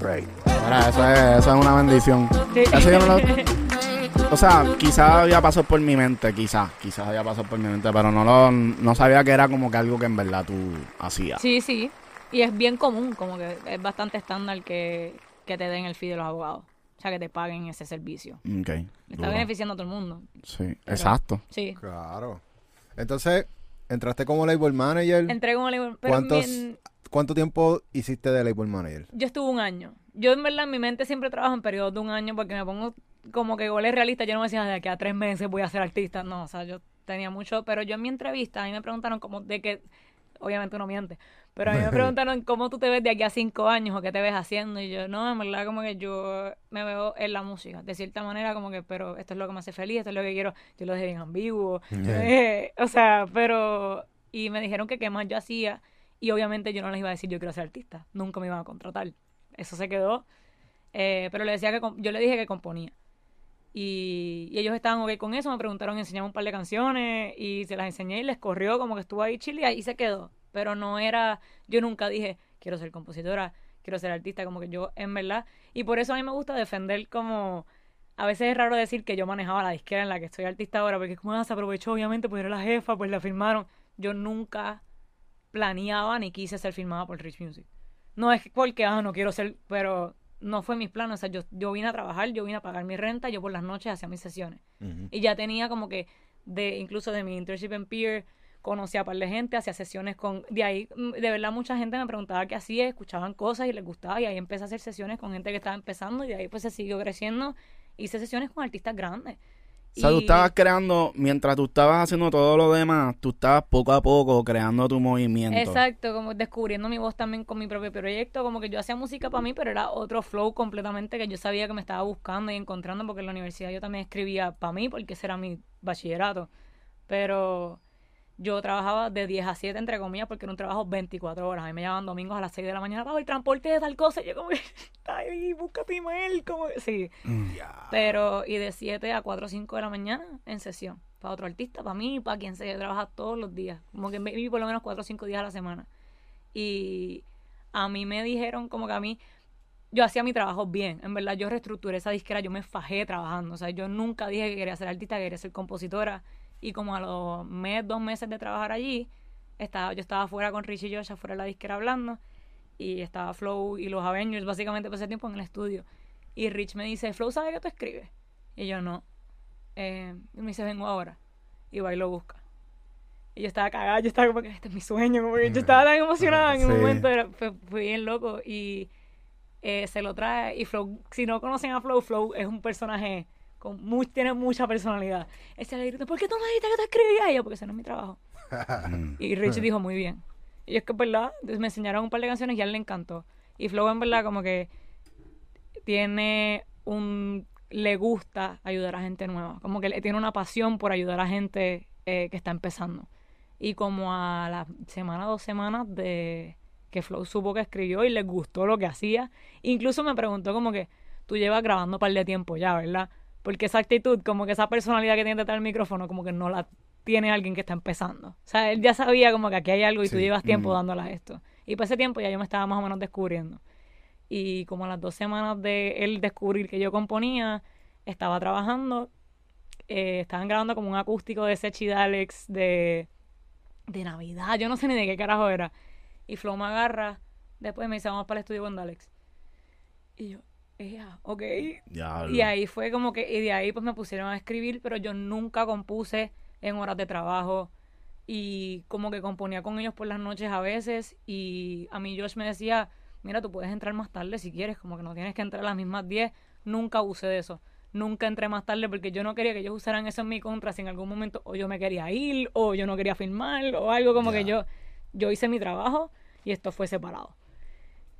Mira, eso es, eso es una bendición. Sí. Eso yo no lo- O sea, quizás había pasado por mi mente, quizás, quizás había pasado por mi mente, pero no lo, no sabía que era como que algo que en verdad tú hacías. Sí, sí. Y es bien común, como que es bastante estándar que, que te den el fee de los abogados. O sea, que te paguen ese servicio. Ok. Le está duro. beneficiando a todo el mundo. Sí, exacto. Sí. Claro. Entonces, entraste como label manager. Entré con el pero ¿Cuántos- ¿Cuánto tiempo hiciste de label manager? yo estuve un año. Yo en verdad en mi mente siempre trabajo en periodos de un año porque me pongo como que goles realistas. Yo no me decía de aquí a tres meses voy a ser artista. No, o sea, yo tenía mucho. Pero yo en mi entrevista, a mí me preguntaron como de que, obviamente uno miente, pero a mí me preguntaron cómo tú te ves de aquí a cinco años o qué te ves haciendo. Y yo, no, en verdad como que yo me veo en la música. De cierta manera como que, pero esto es lo que me hace feliz, esto es lo que quiero. Yo lo dejé bien ambiguo. Eh, o sea, pero... Y me dijeron que qué más yo hacía. Y obviamente yo no les iba a decir yo quiero ser artista. Nunca me iban a contratar. Eso se quedó. Eh, pero le decía que yo le dije que componía. Y, y ellos estaban ok con eso. Me preguntaron, enseñame un par de canciones. Y se las enseñé y les corrió como que estuvo ahí chile y ahí se quedó. Pero no era, yo nunca dije, quiero ser compositora, quiero ser artista, como que yo, en verdad. Y por eso a mí me gusta defender como, a veces es raro decir que yo manejaba la disquera en la que soy artista ahora, porque como ah, se aprovechó obviamente, pues era la jefa, pues la firmaron. Yo nunca planeaba ni quise ser firmada por Rich Music. No es porque, ah, no quiero ser, pero no fue mis planes. O sea, yo, yo vine a trabajar, yo vine a pagar mi renta, yo por las noches hacía mis sesiones. Y ya tenía como que, de incluso de mi internship en Peer, conocía a par de gente, hacía sesiones con... De ahí, mm, de verdad, mucha gente me preguntaba qué hacía, escuchaban cosas y les gustaba. Y ahí empecé a hacer sesiones con gente que estaba empezando y de ahí pues se siguió creciendo. Hice sesiones con artistas grandes. O sea, tú estabas creando, mientras tú estabas haciendo todo lo demás, tú estabas poco a poco creando tu movimiento. Exacto, como descubriendo mi voz también con mi propio proyecto, como que yo hacía música para mí, pero era otro flow completamente que yo sabía que me estaba buscando y encontrando, porque en la universidad yo también escribía para mí, porque ese era mi bachillerato, pero yo trabajaba de 10 a 7, entre comillas, porque era un trabajo 24 horas, a mí me llamaban domingos a las 6 de la mañana, para el transporte de tal cosa, y yo como que, está ahí, busca tu email, como que, sí, pero, y de 7 a 4 o 5 de la mañana en sesión. Para otro artista, para mí, para quien se trabaja todos los días. Como que maybe por lo menos 4 o 5 días a la semana. Y a mí me dijeron como que a mí, yo hacía mi trabajo bien. En verdad, yo reestructuré esa disquera, yo me fajé trabajando. O sea, yo nunca dije que quería ser artista, que quería ser compositora. Y como a los mes, dos meses de trabajar allí, estaba, yo estaba afuera con Richie Josh, afuera de la disquera hablando. Y estaba Flow y los Avengers, básicamente, por ese tiempo en el estudio. Y Rich me dice, Flow, ¿sabe que tú escribes? Y yo, no. Eh, y me dice, vengo ahora. Y va y lo busca. Y yo estaba cagada, yo estaba como que este es mi sueño, como que yo estaba tan emocionada en Sí. un momento, era, fue, fue bien loco. Y eh, se lo trae. Y Flow, si no conocen a Flow, Flow es un personaje con mu- tiene mucha personalidad. Él se le grita, ¿por qué tú me dijiste que te escribía? Y yo, porque ese no es mi trabajo. Y Rich dijo, muy bien. Y es que es verdad, entonces me enseñaron un par de canciones y a él le encantó. Y Flow en verdad como que tiene un... le gusta ayudar a gente nueva. Como que tiene una pasión por ayudar a gente eh, que está empezando. Y como a la semana, dos semanas de que Flow supo que escribió y le gustó lo que hacía, incluso me preguntó como que tú llevas grabando un par de tiempo ya, ¿verdad? Porque esa actitud, como que esa personalidad que tiene detrás del micrófono, como que no la tiene alguien que está empezando. O sea, él ya sabía como que aquí hay algo y tú llevas tiempo Mm. dándola esto. Y por ese tiempo ya yo me estaba más o menos descubriendo. Y como a las dos semanas de él descubrir que yo componía, estaba trabajando, eh, estaban grabando como un acústico de Sechi Alex de, de Navidad, yo no sé ni de qué carajo era. Y Flow me agarra, después me dice, vamos para el estudio con Dalex. Y yo, ella, ok. Diablo. Y ahí fue como que, y de ahí pues me pusieron a escribir, pero yo nunca compuse en horas de trabajo. Y como que componía con ellos por las noches a veces. Y a mí Josh me decía, mira, tú puedes entrar más tarde si quieres, como que no tienes que entrar a las mismas 10. Nunca usé de eso. Nunca entré más tarde porque yo no quería que ellos usaran eso en mi contra si en algún momento o yo me quería ir o yo no quería filmar o algo como que yo, yo hice mi trabajo y esto fue separado.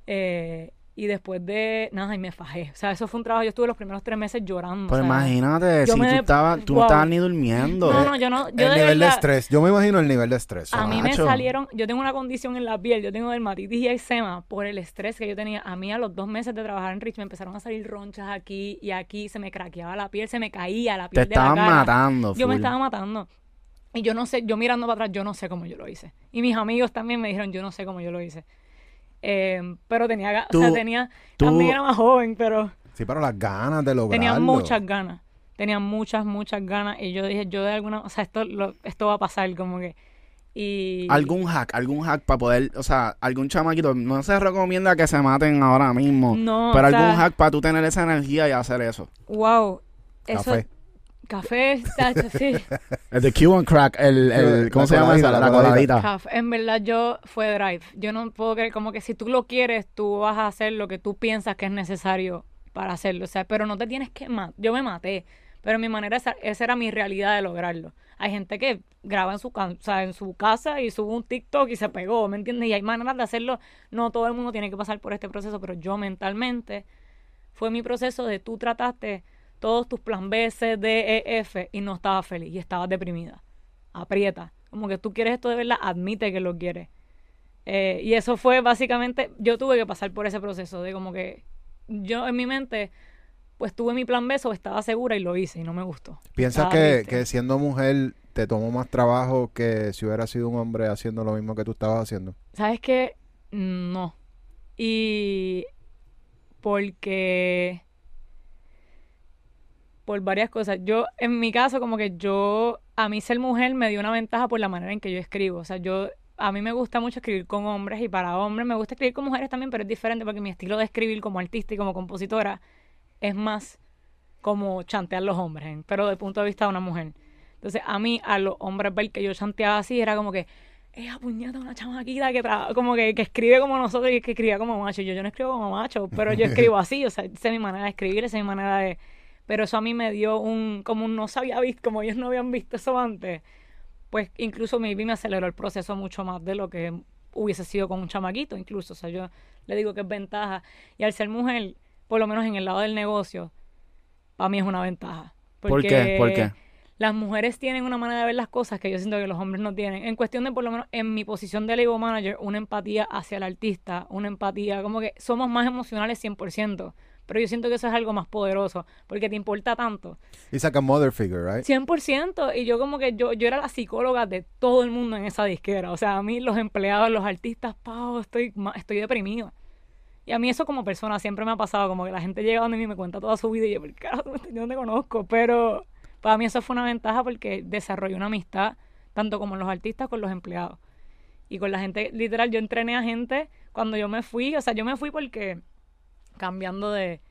Eh, y después de nada, y me fajé. O sea, eso fue un trabajo. Yo estuve los primeros tres meses llorando. Pues o sea, imagínate, yo si me- tú, estabas, tú no estabas ni durmiendo. No, no, yo no. Yo el de nivel de estrés. Yo me imagino el nivel de estrés. A mí me salieron, yo tengo una condición en la piel, yo tengo dermatitis y eczema por el estrés que yo tenía. A mí a los dos meses de trabajar en Rich me empezaron a salir ronchas aquí y aquí, se me craqueaba la piel, se me caía la Te piel de la estaban cara. matando. Yo me estaba matando. Y yo no sé, yo mirando para atrás, yo no sé cómo yo lo hice. Y mis amigos también me dijeron, yo no sé cómo yo lo hice. Eh, pero tenía, o sea, tenía, tú- también era más joven, pero Sí, pero las ganas de lograrlo. tenía muchas ganas. Tenía muchas, muchas ganas. Y yo dije, yo de alguna, o sea, esto, lo- esto va a pasar, como que. Y. Algún hack, algún hack para poder, o sea, algún chamaquito, no se recomienda que se maten ahora mismo, No, pero sea, algún hack para tú tener esa energía y hacer eso. Wow. Eso, Café. Café, tacho, sí. El de Q and Crack, el, el La ¿cómo se llama esa? la La coladita. Café. En verdad, yo fue drive. Yo no puedo creer, como que si tú lo quieres, tú vas a hacer lo que tú piensas que es necesario para hacerlo. O sea, pero no te tienes que matar. Yo me maté, pero mi manera, esa, esa era mi realidad de lograrlo. Hay gente que graba en su, o sea, en su casa y sube un TikTok y se pegó, ¿me entiendes? Y hay maneras de hacerlo. No todo el mundo tiene que pasar por este proceso, pero yo mentalmente fue mi proceso de tú trataste todos tus plan B, C, D, E, F y no estabas feliz y estabas deprimida. Aprieta. Como que tú quieres esto de verdad, admite que lo quieres. Eh, y eso fue básicamente, yo tuve que pasar por ese proceso de como que yo en mi mente, pues tuve mi plan B, o estaba segura y lo hice y no me gustó. ¿Piensas que, que siendo mujer te tomó más trabajo que si hubiera sido un hombre haciendo lo mismo que tú estabas haciendo? ¿Sabes qué? No. Y porque por varias cosas. Yo, en mi caso, como que yo, a mí ser mujer me dio una ventaja por la manera en que yo escribo. O sea, yo, a mí me gusta mucho escribir con hombres y para hombres me gusta escribir con mujeres también, pero es diferente porque mi estilo de escribir como artista y como compositora es más como chantear los hombres, ¿eh? pero desde el punto de vista de una mujer. Entonces, a mí, a los hombres ver que yo chanteaba así, era como que, ella puñeta, una chamaquita que tra- como que, que escribe como nosotros y que escribía como macho. Yo, yo no escribo como macho, pero yo escribo así, o sea, esa es mi manera de escribir, esa es mi manera de... Pero eso a mí me dio un, como un no se había visto, como ellos no habían visto eso antes, pues incluso maybe me aceleró el proceso mucho más de lo que hubiese sido con un chamaquito, incluso, o sea, yo le digo que es ventaja. Y al ser mujer, por lo menos en el lado del negocio, para mí es una ventaja. ¿Por qué? ¿Por qué? Las mujeres tienen una manera de ver las cosas que yo siento que los hombres no tienen. En cuestión de, por lo menos, en mi posición de label manager, una empatía hacia el artista, una empatía, como que somos más emocionales 100%. Pero yo siento que eso es algo más poderoso, porque te importa tanto. It's like a mother figure, right? 100%. Y yo como que yo, yo era la psicóloga de todo el mundo en esa disquera. O sea, a mí los empleados, los artistas, pao, estoy, estoy deprimido. Y a mí eso como persona siempre me ha pasado, como que la gente llega donde mí y me cuenta toda su vida y yo, ¿por qué yo no te conozco? Pero para mí eso fue una ventaja porque desarrollé una amistad, tanto como los artistas con los empleados. Y con la gente, literal, yo entrené a gente cuando yo me fui, o sea, yo me fui porque cambiando de,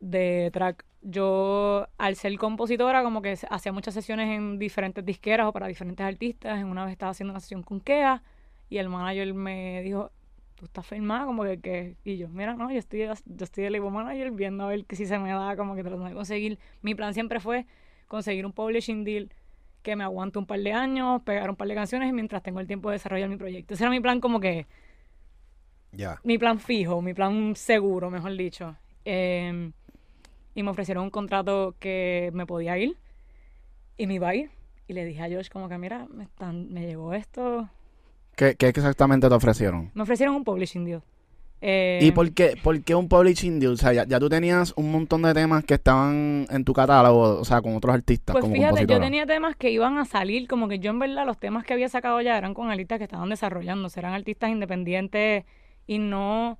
de track, yo al ser compositora como que hacía muchas sesiones en diferentes disqueras o para diferentes artistas. Una vez estaba haciendo una sesión con Kea y el manager me dijo, tú estás firmada como que, y yo, mira, no, yo estoy, yo estoy de label manager viendo a ver que si se me da como que tratando de conseguir. Mi plan siempre fue conseguir un publishing deal que me aguante un par de años, pegar un par de canciones mientras tengo el tiempo de desarrollar mi proyecto. Ese era mi plan como que Ya. mi plan fijo, mi plan seguro, mejor dicho. Eh, y me ofrecieron un contrato que me podía ir y me iba a ir. Y le dije a Josh como que, mira, me, están, me llegó esto. ¿Qué, qué exactamente te ofrecieron? Me ofrecieron un publishing deal. Eh, ¿Y por qué, por qué un publishing deal? O sea, ya, ya tú tenías un montón de temas que estaban en tu catálogo, o sea, con otros artistas Pues como fíjate, yo tenía temas que iban a salir, como que yo en verdad los temas que había sacado ya eran con artistas que estaban desarrollando, eran artistas independientes y no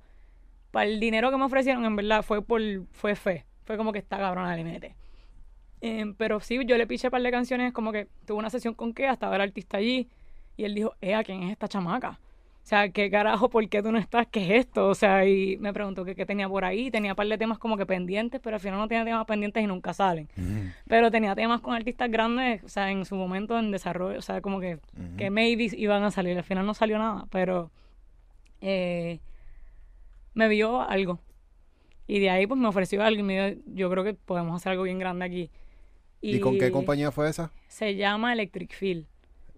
para el dinero que me ofrecieron, en verdad fue por fue fe, fue como que está cabrona le mete. Em, pero sí, yo le piché un par de canciones, como que tuve una sesión con que estaba el artista allí y él dijo, Ea, ¿quién es esta chamaca? O sea, ¿qué carajo? ¿Por qué tú no estás? ¿Qué es esto? O sea, y me preguntó que qué tenía por ahí. Tenía un par de temas como que pendientes, pero al final no tenía temas pendientes y nunca salen. Ujú, Pero tenía temas con artistas grandes, o sea, en su momento en desarrollo, o sea, como que, ujú. que maybe iban a salir. Al final no salió nada, pero eh, me vio algo. Y de ahí pues me ofreció algo y me dijo, yo creo que podemos hacer algo bien grande aquí. ¿Y con qué compañía fue esa? Se llama Electric Feel,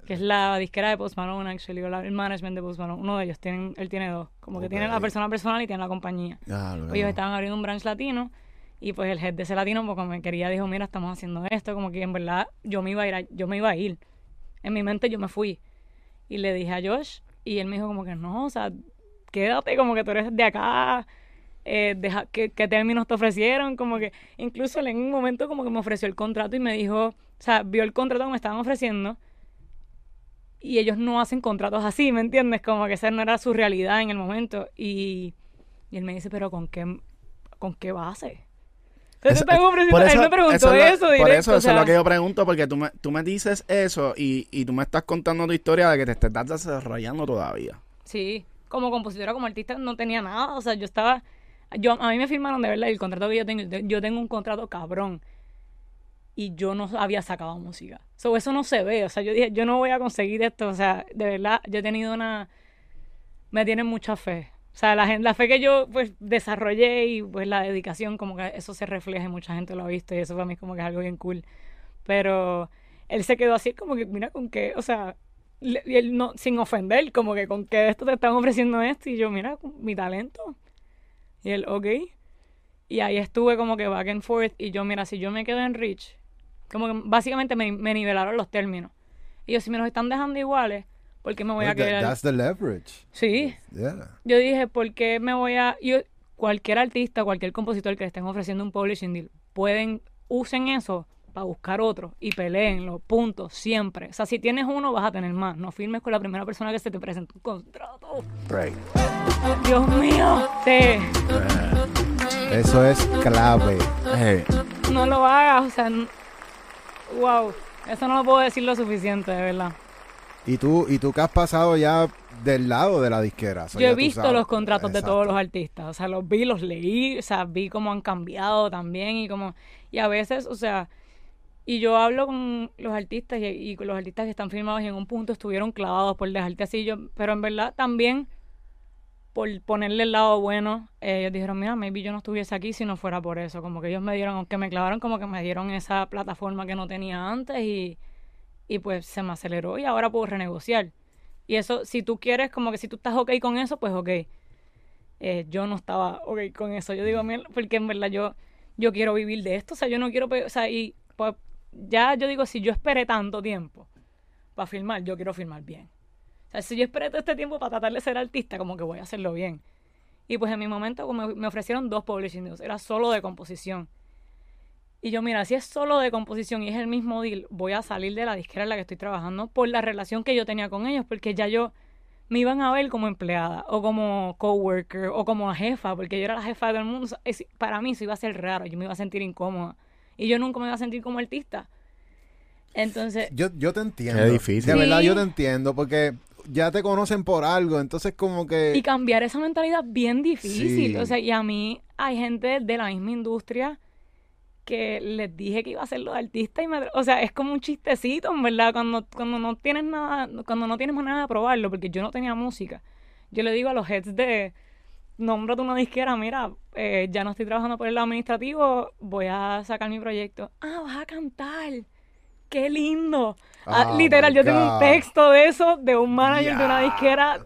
que es la disquera de Post Malone, actually, o la- el management de Post Malone. Uno de ellos, tienen, él tiene dos. Como que tiene la persona personal y tiene la compañía. Ah, Pues ellos estaban abriendo un branch latino y pues el head de ese latino porque me quería dijo mira estamos haciendo esto como que en verdad yo me iba a ir a- yo me iba a ir en mi mente yo me fui y le dije a Josh y él me dijo como que no o sea quédate como que tú eres de acá eh, deja, ¿qué, qué términos te ofrecieron como que incluso él en un momento como que me ofreció el contrato y me dijo o sea vio el contrato que me estaban ofreciendo y ellos no hacen contratos así, ¿me entiendes? Como que esa no era su realidad en el momento. Y, y él me dice, pero ¿con qué, con qué base? Entonces Eso- están ofreciendo- por él me preguntó eso, es lo- eso Por eso, o eso es lo que yo pregunto, porque tú me, tú me dices eso y, y tú me estás contando tu historia de que te estás desarrollando todavía. Sí, como compositora, como artista, no tenía nada. O sea, yo estaba... yo A mí me firmaron de verdad el contrato que yo tengo. Yo tengo un contrato cabrón. Y yo no había sacado música. So, eso no se ve. O sea, yo dije, yo no voy a conseguir esto. O sea, de verdad, yo he tenido una... Me tienen mucha fe. O sea, la, la fe que yo pues desarrollé y pues la dedicación, como que eso se refleja y mucha gente lo ha visto y eso para mí como que es algo bien cool. Pero él se quedó así como que, mira, con que, o sea, le- y él no, sin ofender, como que con que esto te están ofreciendo esto y yo, mira, mi talento. Y él, ok. Y ahí estuve como que back and forth y yo, mira, si yo me quedo en Rich, como que básicamente me, me nivelaron los términos. Y yo, si me los están dejando iguales, ¿por qué me voy a that- quedar? That's the leverage. Sí, Yeah. yo dije, ¿por qué me voy a...? Yo, cualquier artista, cualquier compositor que le estén ofreciendo un publishing deal, pueden, usen eso para buscar otro y peleenlo, punto, siempre. O sea, si tienes uno, vas a tener más. No firmes con la primera persona que se te presente un contrato. Right. Dios mío, sí, Eso es clave. Hey, no lo hagas, o sea, wow, eso no lo puedo decir lo suficiente, de verdad. Y tú, y tú que has pasado ya del lado de la disquera. Yo he visto los contratos de todos los artistas, o sea, los vi, los leí, o sea, vi cómo han cambiado también y como y a veces, o sea, y yo hablo con los artistas y, con los artistas que están firmados y en un punto estuvieron clavados por dejarte así, yo, pero en verdad también por ponerle el lado bueno, eh, ellos dijeron, mira, maybe yo no estuviese aquí si no fuera por eso, como que ellos me dieron, aunque me clavaron, como que me dieron esa plataforma que no tenía antes y, y pues se me aceleró y ahora puedo renegociar. Y eso, si tú quieres, como que si tú estás ok con eso, pues ok. Eh, yo no estaba ok con eso. Yo digo, "Mierda", porque en verdad yo, yo quiero vivir de esto. O sea, yo no quiero, o sea, y pues ya yo digo, si yo esperé tanto tiempo para filmar, yo quiero filmar bien. O sea, si yo esperé todo este tiempo para tratar de ser artista, como que voy a hacerlo bien. Y pues en mi momento me, ofrecieron dos publishing deals, era solo de composición. Y yo, mira, si es solo de composición y es el mismo deal, voy a salir de la disquera en la que estoy trabajando por la relación que yo tenía con ellos, porque ya yo me iban a ver como empleada o como coworker o como jefa, porque yo era la jefa de todo el mundo. Para mí eso iba a ser raro, yo me iba a sentir incómoda. Y yo nunca me iba a sentir como artista. Entonces, Yo, yo te entiendo. Qué difícil. De verdad, Sí. yo te entiendo. Porque ya te conocen por algo. Entonces, como que. y cambiar esa mentalidad es bien difícil. Sí. O sea, y a mí hay gente de la misma industria que les dije que iba a ser los artistas y me, o sea, es como un chistecito, en verdad, cuando, cuando no tienes nada, cuando no tienes manera de probarlo, porque yo no tenía música. Yo le digo a los heads de, nómbrate una disquera, mira, eh, ya no estoy trabajando por el lado administrativo, voy a sacar mi proyecto. Ah, vas a cantar. Qué lindo. Ah, Oh, literal, yo tengo un texto de eso, de un manager de una disquera.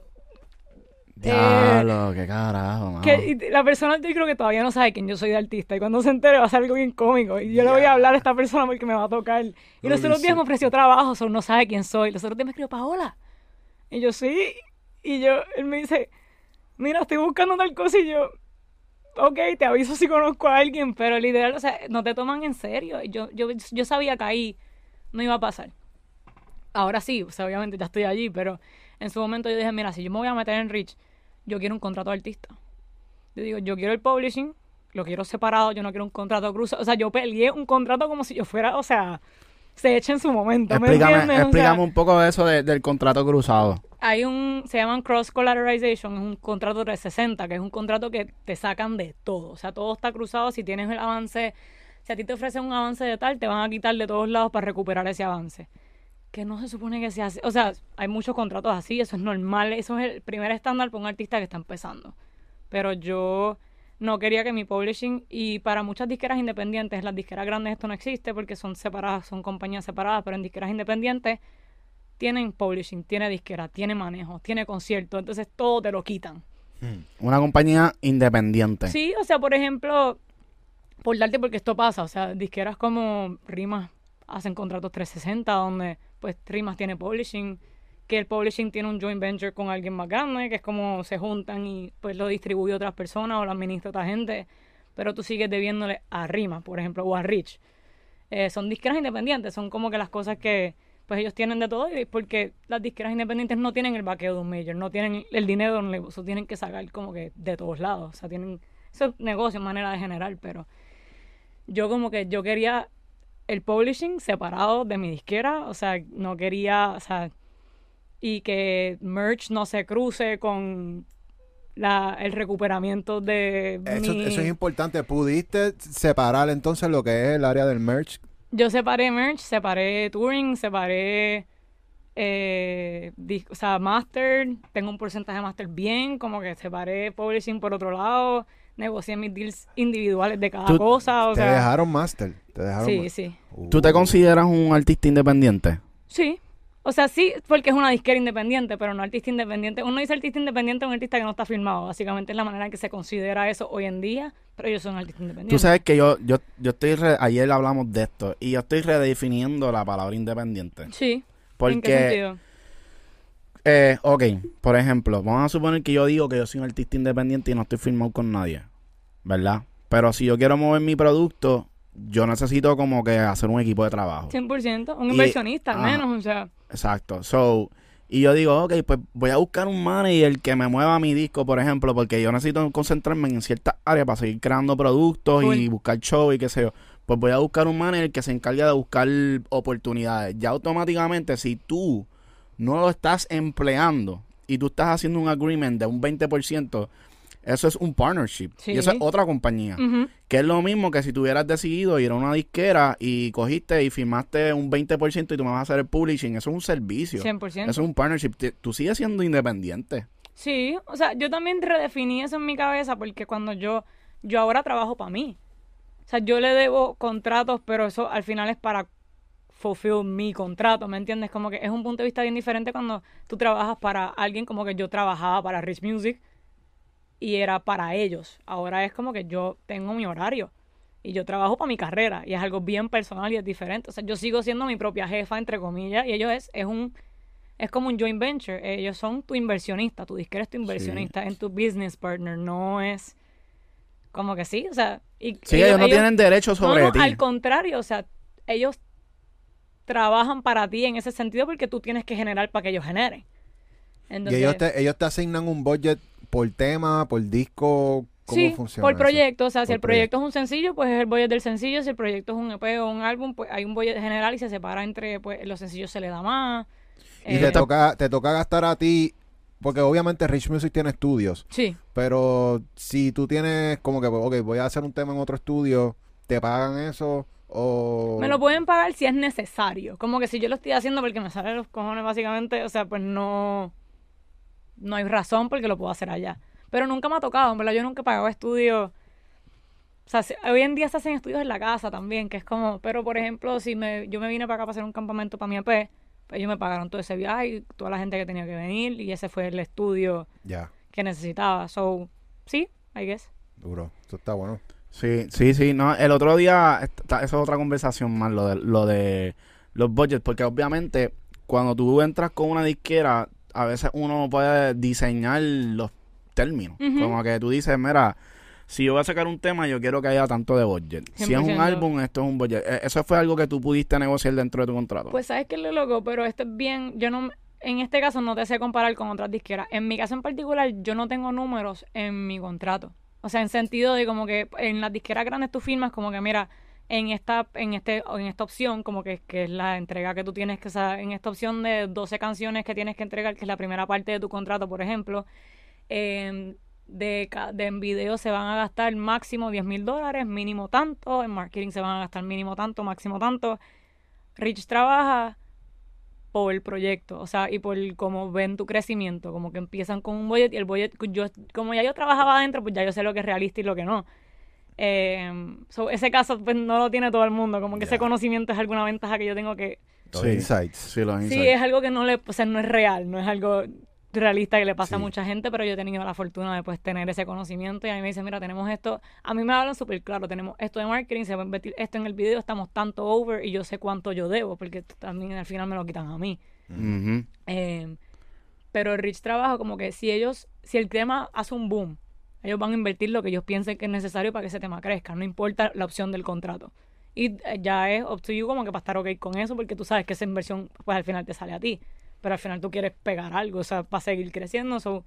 Diablo, qué carajo, mano. que la persona yo creo que todavía no sabe quién yo soy de artista y cuando se entere va a ser algo bien cómico y yo le voy a hablar a esta persona porque me va a tocar. Y los otros días me ofreció trabajo solo no sabe quién soy. Los otros días me escribió Paola y yo sí y yo él me dice mira, estoy buscando tal cosa y yo, ok, te aviso si conozco a alguien, pero literal, o sea, no te toman en serio. Yo, yo, yo sabía que ahí no iba a pasar. Ahora sí, o sea, obviamente ya estoy allí, pero en su momento yo dije, mira, si yo me voy a meter en Rich, yo quiero un contrato de artista. Yo digo, yo quiero el publishing, lo quiero separado, yo no quiero un contrato cruzado. O sea, yo peleé un contrato como si yo fuera, o sea, se eche en su momento. ¿me Explícame? O sea, explícame un poco de eso de- del contrato cruzado. hay un, se llaman cross collateralization, es un contrato 360, que es un contrato que te sacan de todo. O sea, todo está cruzado. Si tienes el avance, si a ti te ofrecen un avance de tal, te van a quitar de todos lados para recuperar ese avance. Que no se supone que se hace. O sea, hay muchos contratos así, eso es normal. Eso es el primer estándar para un artista que está empezando. Pero yo no quería que mi publishing, y para muchas disqueras independientes, las disqueras grandes esto no existe porque son separadas, son compañías separadas, pero en disqueras independientes tienen publishing, tiene disquera, tiene manejo, tiene concierto, entonces todo te lo quitan. Una compañía independiente. Sí, o sea, por ejemplo, por darte porque esto pasa, o sea, disqueras como Rimas hacen contratos 360 donde pues Rimas tiene publishing, que el publishing tiene un joint venture con alguien más grande, que es como se juntan y pues lo distribuye otras personas o lo administra otra gente, pero tú sigues debiéndole a Rimas, por ejemplo, o a Rich. Eh, son disqueras independientes, son como que las cosas que pues ellos tienen de todo porque las disqueras independientes no tienen el vaqueo de un major, no tienen el dinero label, eso tienen que sacar como que de todos lados, o sea, tienen eso es negocio, manera de generar, pero yo como que yo quería el publishing separado de mi disquera, o sea, no quería, o sea, y que merch no se cruce con la, el recuperamiento de Eso, mi... eso es importante. ¿Pudiste separar entonces lo que es el área del merch? Yo separé merch, separé touring, separé eh, o sea, master, tengo un porcentaje de master bien, como que separé publishing por otro lado, negocié mis deals individuales de cada cosa, o te sea, dejaron master. Te dejaron sí, sí, Uh. ¿Tú te consideras un artista independiente? sí. O sea, sí, porque es una disquera independiente, pero no artista independiente. Uno dice artista independiente a un artista que no está firmado. Básicamente es la manera en que se considera eso hoy en día, pero yo soy un artista independiente. Tú sabes que yo, yo, yo estoy, re- ayer hablamos de esto, y yo estoy redefiniendo la palabra independiente. Sí. ¿En qué Porque, sentido? eh, ok, por ejemplo, vamos a suponer que yo digo que yo soy un artista independiente y no estoy firmado con nadie, ¿verdad? Pero si yo quiero mover mi producto, yo necesito como que hacer un equipo de trabajo. 100%. Un Y- inversionista, al ajá. menos, o sea. Exacto. So, y yo digo, ok, pues voy a buscar un manager que me mueva mi disco, por ejemplo, porque yo necesito concentrarme en ciertas áreas para seguir creando productos y buscar show y qué sé yo. Pues voy a buscar un manager que se encargue de buscar oportunidades. Ya automáticamente, si tú no lo estás empleando y tú estás haciendo un agreement de un 20%, eso es un partnership. Sí. Y eso es otra compañía. Que es lo mismo que si tú hubieras decidido ir a una disquera y cogiste y firmaste un 20% y tú me vas a hacer el publishing. Eso es un servicio. 100%. Eso es un partnership. Te- Tú sigues siendo independiente. Sí, o sea, yo también redefiní eso en mi cabeza porque cuando yo, yo ahora trabajo para mí. O sea, yo le debo contratos, pero eso al final es para fulfill mi contrato, ¿me entiendes? Como que es un punto de vista bien diferente cuando tú trabajas para alguien como que yo trabajaba para Rich Music y era para ellos. Ahora es como que yo tengo mi horario y yo trabajo para mi carrera y es algo bien personal y es diferente. O sea, yo sigo siendo mi propia jefa, entre comillas, y ellos es, es un es como un joint venture. Ellos son tu inversionista, tu disquera es tu inversionista, en tu business partner, no es como que sí, o sea, y Sí, ellos, no tienen derecho sobre no, ti. al contrario, o sea, ellos trabajan para ti en ese sentido porque tú tienes que generar para que ellos generen. Y Entonces, ellos te, ellos te asignan un budget por tema, por disco. ¿Cómo sí, funciona? por eso? proyecto, o sea, si el proyecto es un sencillo, pues es el budget del sencillo, si el proyecto es un EP o un álbum, pues hay un budget general y se separa entre, pues los sencillos se le da más. Y Eh, te toca, te toca gastar a ti, porque obviamente Rich Music tiene estudios, Sí, pero si tú tienes como que, ok, voy a hacer un tema en otro estudio, ¿te pagan eso? O... Me lo pueden pagar si es necesario. Como que si yo lo estoy haciendo porque me salen los cojones, básicamente, o sea, pues no. No hay razón porque lo puedo hacer allá. Pero nunca me ha tocado, en verdad. Yo nunca he pagado estudios. O sea, si- hoy en día se hacen estudios en la casa también, que es como. Pero por ejemplo, si me, yo me vine para acá para hacer un campamento para mi EP, pues ellos me pagaron todo ese viaje y toda la gente que tenía que venir, y ese fue el estudio Ya, que necesitaba. So, sí, I guess. duro. Eso está bueno. Sí, sí, sí. No, el otro día, esta- eso es otra conversación más, lo de, lo de los budgets, porque obviamente cuando tú entras con una disquera, a veces uno puede diseñar los término. Ujú. Como que tú dices, mira, si yo voy a sacar un tema, yo quiero que haya tanto de budget. Si es un 100%. álbum, esto es un budget. Eh, Eso fue algo que tú pudiste negociar dentro de tu contrato. Pues sabes que lo loco, pero esto es bien, yo no, en este caso no te sé comparar con otras disqueras. En mi caso en particular, yo no tengo números en mi contrato. O sea, en sentido de como que en las disqueras grandes tú firmas como que mira, en esta, en este, en esta opción, como que, que es la entrega que tú tienes que, en esta opción de 12 canciones que tienes que entregar, que es la primera parte de tu contrato, por ejemplo, de, ca- de en video se van a gastar máximo 10 mil dólares, mínimo tanto, en marketing se van a gastar mínimo tanto, máximo tanto. Rich trabaja por el proyecto, o sea, y por cómo ven tu crecimiento, como que empiezan con un budget y el budget, yo, como ya yo trabajaba adentro, pues ya yo sé lo que es realista y lo que no. Eh, so, ese caso pues no lo tiene todo el mundo, como que ese conocimiento es alguna ventaja que yo tengo que... Los Sí. insights. sí, los Sí, insights. es algo que no le, o sea, no es real, no es algo realista que le pasa a mucha gente, pero yo he tenido la fortuna de pues tener ese conocimiento y a mí me dicen, mira, tenemos esto, a mí me hablan súper claro, tenemos esto de marketing, se va a invertir esto en el video, estamos tanto over y yo sé cuánto yo debo, porque también al final me lo quitan a mí. Eh, pero el Rich trabaja como que si ellos, si el tema hace un boom, ellos van a invertir lo que ellos piensen que es necesario para que ese tema crezca, no importa la opción del contrato. Y eh, ya es up to you como que para estar ok con eso, porque tú sabes que esa inversión pues al final te sale a ti, pero al final tú quieres pegar algo, o sea, para seguir creciendo. so-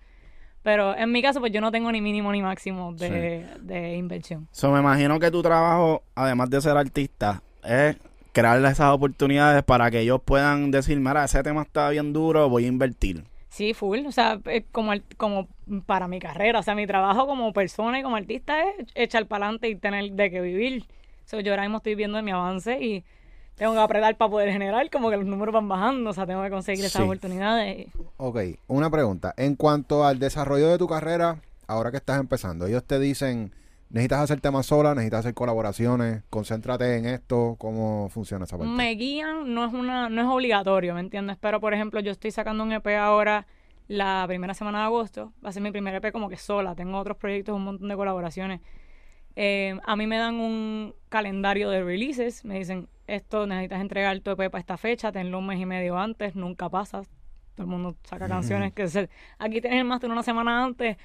pero en mi caso pues yo no tengo ni mínimo ni máximo de, de inversión. So, me imagino que tu trabajo, además de ser artista, es crearle esas oportunidades para que ellos puedan decir, mira, ese tema está bien duro, voy a invertir. Sí, full. O sea, es como, como para mi carrera. O sea, mi trabajo como persona y como artista es echar para adelante y tener de qué vivir. So, yo ahora mismo estoy viendo mi avance y tengo que apretar para poder generar, como que los números van bajando. O sea, tengo que conseguir esas Sí. oportunidades. Ok, una pregunta. En cuanto al desarrollo de tu carrera, ahora que estás empezando, ellos te dicen, necesitas hacer temas sola, necesitas hacer colaboraciones, concéntrate en esto, ¿cómo funciona esa parte? Me guían, no es una, no es obligatorio, ¿me entiendes? Pero por ejemplo, yo estoy sacando un EP ahora la primera semana de agosto. Va a ser mi primer EP como que sola. Tengo otros proyectos, un montón de colaboraciones. Eh, a mí me dan un calendario de releases. Me dicen, esto necesitas entregar tu EP para esta fecha, tenlo un mes y medio antes, nunca pasa. Todo el mundo saca canciones que se, aquí tienes el máster una semana antes,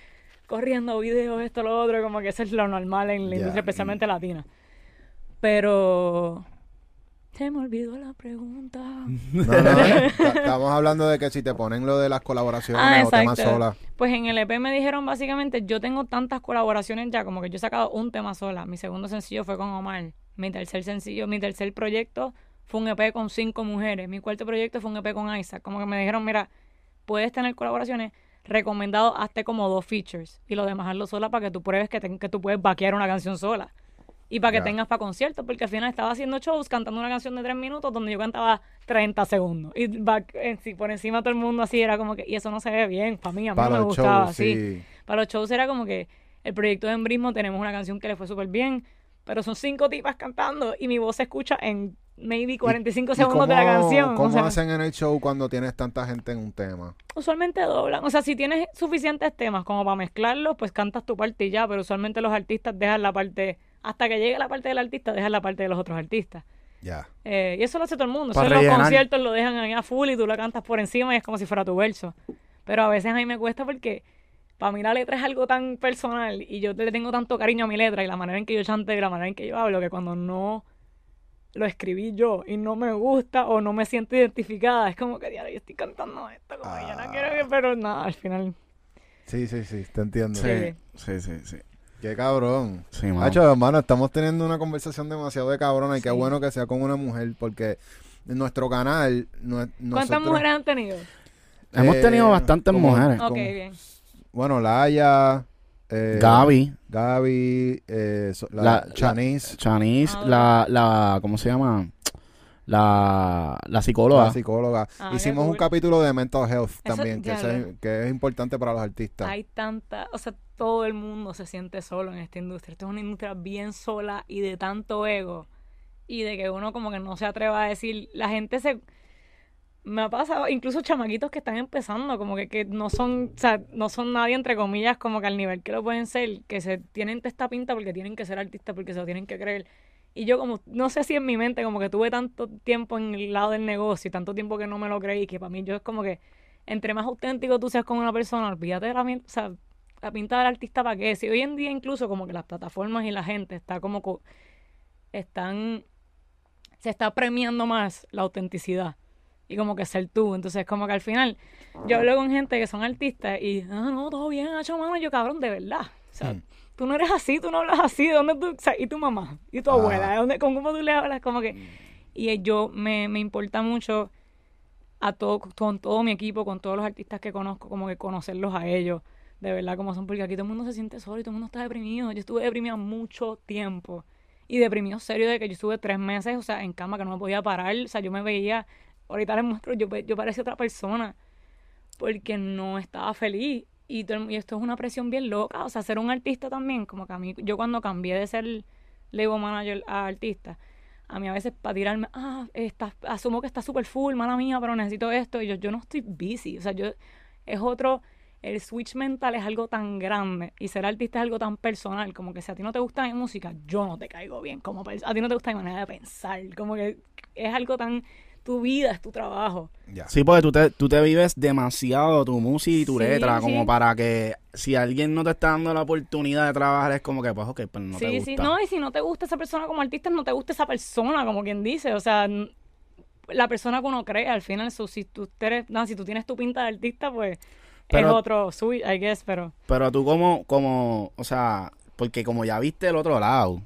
corriendo videos, esto, lo otro, como que eso es lo normal en la Ya. industria, especialmente latina. Pero se me olvidó la pregunta. No, no, ta- estamos hablando de que si te ponen lo de las colaboraciones Ah, o temas sola. Pues en el EP me dijeron básicamente, yo tengo tantas colaboraciones ya, como que yo he sacado un tema sola. Mi segundo sencillo fue con Omar. Mi tercer sencillo, mi tercer proyecto fue un EP con cinco mujeres. Mi cuarto proyecto fue un EP con Isaac. Como que me dijeron, mira, puedes tener colaboraciones, recomendado hazte como dos features y lo demás hazlo sola para que tú pruebes que, te- que tú puedes vaquear una canción sola. Y para que tengas para conciertos, porque al final estaba haciendo shows cantando una canción de tres minutos donde yo cantaba 30 segundos. Y back- en por encima todo el mundo así era como que, y eso no se ve bien, para mí, a mí Para no me gustaba shows, así. sí. Para los shows era como que el proyecto de Embrismo tenemos una canción que le fue súper bien, pero son cinco tipas cantando y mi voz se escucha en maybe 45 ¿Y segundos de la cómo- canción. o ¿Cómo sea, hacen en el show cuando tienes tanta gente en un tema? usualmente doblan. O sea, si tienes suficientes temas como para mezclarlos, pues cantas tu parte y ya, pero usualmente los artistas dejan la parte, hasta que llegue la parte del artista, dejan la parte de los otros artistas. Ya. Eh, y eso lo hace todo el mundo. Los conciertos lo dejan ahí a full y tú la cantas por encima y es como si fuera tu verso. Pero a veces a mí me cuesta porque para mí la letra es algo tan personal y yo le tengo tanto cariño a mi letra y la manera en que yo chante y la manera en que yo hablo que cuando no lo escribí yo y no me gusta o no me siento identificada, es como que diario yo estoy cantando esto, como que yo no Ah. quiero que, pero nada, al final. Sí, sí, sí, te entiendo. Sí, sí, sí, sí. Qué cabrón. Sí, mano. Hacho, hermano, estamos teniendo una conversación demasiado de cabrona y qué Sí. bueno que sea con una mujer porque en nuestro canal... no- ¿Cuántas nosotros- mujeres han tenido? Hemos Eh, tenido bastantes como- mujeres. Ok, como- bien. Bueno, Laia... Eh, Gaby, Gaby, eh, so- la, La- Chanice, Chanice, Ah, la, la, ¿cómo se llama? La, la psicóloga. la psicóloga. Ah, Hicimos un cool. capítulo de mental health también, que es importante para los artistas. Hay tanta, o sea, todo el mundo se siente solo en esta industria. Esto es una industria bien sola y de tanto ego. Y de que uno como que no se atreva a decir, la gente se... Me ha pasado, incluso chamaquitos que están empezando, como que, que no son, o sea, no son nadie entre comillas, como que al nivel que lo pueden ser, que se tienen esta pinta porque tienen que ser artistas, porque se lo tienen que creer. Y yo como, no sé si en mi mente como que tuve tanto tiempo en el lado del negocio tanto tiempo que no me lo creí, que para mí yo es como que entre más auténtico tú seas con una persona, olvídate de la o sea, la pinta del artista para qué. Si hoy en día incluso como que las plataformas y la gente está como co- están se está premiando más la autenticidad y como que ser tú. Entonces, como que al final, yo hablo con gente que son artistas y, ah, no, todo bien, hecho mano, yo cabrón, de verdad. O sea, Hmm. tú no eres así, tú no hablas así, ¿de dónde tú? O sea, y tu mamá, y tu Ah. abuela, ¿de dónde, con cómo tú le hablas? Como que, y yo me, me importa mucho a todo, con todo mi equipo, con todos los artistas que conozco, como que conocerlos a ellos, de verdad como son, porque aquí todo el mundo se siente solo y todo el mundo está deprimido. Yo estuve deprimida mucho tiempo y deprimido serio de que yo estuve tres meses, o sea, en cama que no me podía parar, o sea, yo me veía, ahorita les muestro, yo, yo parecía otra persona porque no estaba feliz y, esto es una presión bien loca, o sea, ser un artista también, como que a mí, yo cuando cambié de ser label manager a artista, a mí a veces para tirarme, ah, está, asumo que está súper full, mala mía, pero necesito esto. Y yo, yo no estoy busy. O sea, yo, es otro, el switch mental es algo tan grande y ser artista es algo tan personal. Como que si a ti no te gusta mi música, yo no te caigo bien. Como a ti no te gusta mi manera de pensar. Como que es algo tan, tu vida es tu trabajo. Sí, porque tú te, tú te vives demasiado tu música y tu Sí, letra, sí. como para que si alguien no te está dando la oportunidad de trabajar, es como que, pues, ok, pues no te sí, gusta. sí, no, y si no te gusta esa persona como artista, no te gusta esa persona, como quien dice. O sea, la persona que uno cree, al final, si tú eres, no, si tú tienes tu pinta de artista, pues es otro sweet, I guess, pero. Pero tú como, como, o sea, porque como ya viste el otro lado,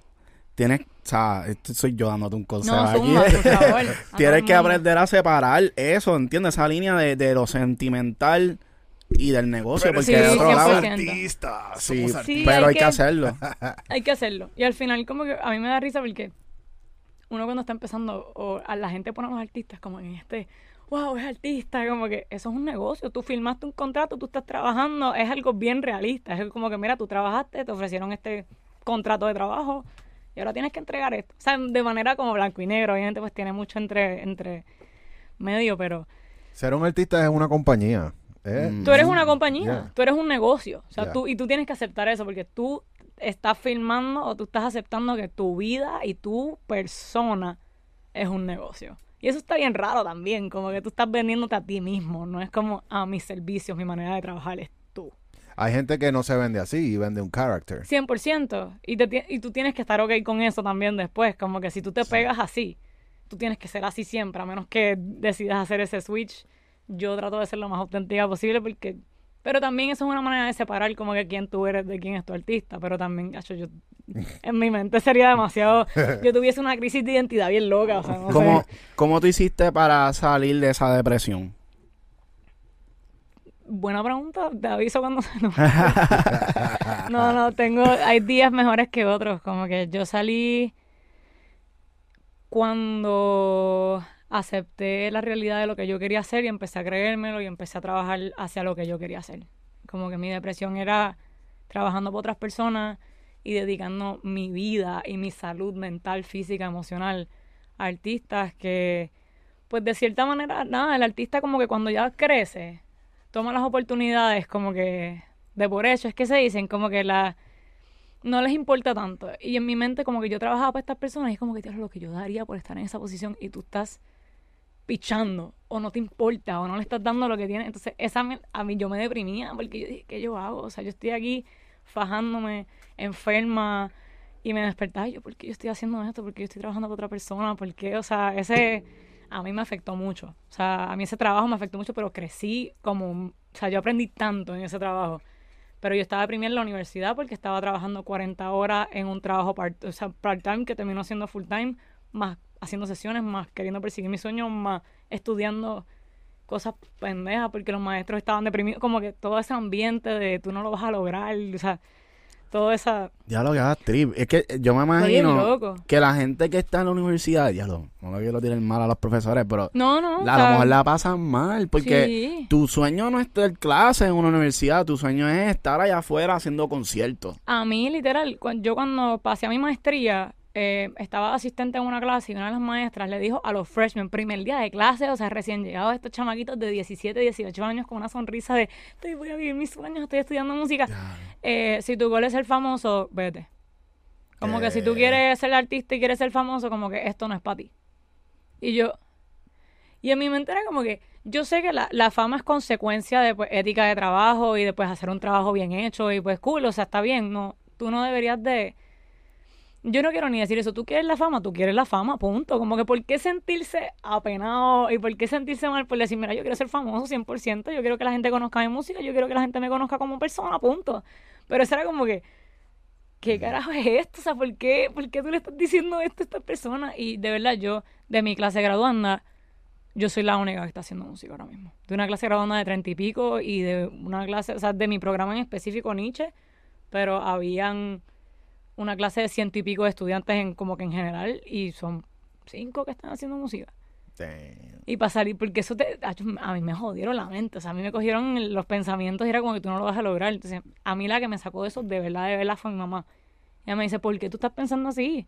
tienes, o sea, esto soy yo dándote un consejo No, aquí. por favor. Tienes que aprender a separar eso, ¿entiendes? Esa línea de, de lo sentimental y del negocio, Pero porque sí, de otro lado... 100%. artistas, Sí, Sí, pero hay hay que que- hacerlo. Hay que hacerlo. Y al final, como que a mí me da risa porque uno cuando está empezando, o a la gente pone a los artistas como en este, wow, es artista, como que eso es un negocio. Tú firmaste un contrato, tú estás trabajando, es algo bien realista. Es como que, mira, tú trabajaste, te ofrecieron este contrato de trabajo y ahora tienes que entregar esto. O sea, de manera como blanco y negro, obviamente, pues tiene mucho entre, entre medio, pero Ser un artista es una compañía. ¿eh? Mm. tú eres una compañía, Yeah. tú eres un negocio. O sea, Yeah. tú, y tú tienes que aceptar eso porque tú estás firmando o tú estás aceptando que tu vida y tu persona es un negocio. Y eso está bien raro también, como que tú estás vendiéndote a ti mismo, no es como a mis servicios, mi manera de trabajar. Hay gente que no se vende así y vende un character. 100%. Y, te, ti- y tú tienes que estar ok con eso también después, como que si tú te pegas así, tú tienes que ser así siempre, a menos que decidas hacer ese switch. Yo trato de ser lo más auténtica posible porque... Pero también eso es una manera de separar como que quién tú eres de quién es tu artista. Pero también, gacho, yo... En mi mente sería demasiado... Yo tuviese una crisis de identidad bien loca, o sea, no ¿Cómo, sé. ¿Cómo tú hiciste para salir de esa depresión? Buena pregunta, te aviso cuando se... No, no, no, tengo... Hay días mejores que otros, como que yo salí cuando acepté la realidad de lo que yo quería hacer y empecé a creérmelo y empecé a trabajar hacia lo que yo quería hacer. Como que mi depresión era trabajando por otras personas y dedicando mi vida y mi salud mental, física, emocional a artistas que, pues de cierta manera, nada, el artista como que cuando ya crece, toma las oportunidades como que de por hecho, es que se dicen como que la no les importa tanto. Y en mi mente como que yo trabajaba para estas personas y es como que Dios, lo que yo daría por estar en esa posición y tú estás pichando o no te importa o no le estás dando lo que tienes. Entonces, esa me- a mí yo me deprimía porque yo dije, ¿qué yo hago? O sea, yo estoy aquí fajándome, enferma y me despertaba y yo, ¿por qué yo estoy haciendo esto? ¿Por qué yo estoy trabajando con otra persona? ¿Por qué? O sea, ese a mí me afectó mucho. O sea, a mí ese trabajo me afectó mucho, pero crecí como, o sea, yo aprendí tanto en ese trabajo. Pero yo estaba deprimida en la universidad porque estaba trabajando 40 horas en un trabajo part, o sea, part-time que terminó siendo full-time, más haciendo sesiones, más queriendo perseguir mis sueños, más estudiando cosas pendejas porque los maestros estaban deprimidos. Como que todo ese ambiente de tú no lo vas a lograr, o sea, toda esa... Ya lo que hagas trip. Es que yo me imagino que la gente que está en la universidad, ya lo, no lo quiero tirar mal a los profesores, pero No, no. o a lo mejor la pasan mal porque sí. tu sueño no es tener clases en una universidad, tu sueño es estar allá afuera haciendo conciertos. A mí, literal, yo cuando pasé a mi maestría, eh, estaba asistente en una clase y una de las maestras le dijo a los freshmen, primer día de clase, o sea, recién llegados estos chamaquitos de 17, 18 años con una sonrisa de, estoy, voy a vivir mis sueños, estoy estudiando música. Eh, si tu goal es ser famoso, vete. Como que si tú Eh. quieres ser artista y quieres ser famoso, como que esto no es para ti. Y yo, y en mi mente era como que, yo sé que la, la fama es consecuencia de pues, ética de trabajo y de pues hacer un trabajo bien hecho y pues cool, o sea, está bien, no, tú no deberías de... Yo no quiero ni decir eso, tú quieres la fama, tú quieres la fama, punto. Como que por qué sentirse apenado y por qué sentirse mal por decir, mira, yo quiero ser famoso 100%, yo quiero que la gente conozca mi música, yo quiero que la gente me conozca como persona, punto. Pero eso era como que, ¿qué carajo es esto? O sea, ¿por qué, ¿por qué tú le estás diciendo esto a esta persona? Y de verdad, yo, de mi clase graduanda, yo soy la única que está haciendo música ahora mismo. De una clase graduanda de treinta y pico y de una clase, o sea, de mi programa en específico, Nietzsche, pero habían una clase de ciento y pico de estudiantes en como que en general y son cinco que están haciendo música. Damn. Y para salir, porque eso te, a mí me jodieron la mente, o sea, a mí me cogieron los pensamientos y era como que tú no lo vas a lograr. Entonces, a mí la que me sacó de eso de verdad, de verdad fue mi mamá. Ella me dice, ¿por qué tú estás pensando así?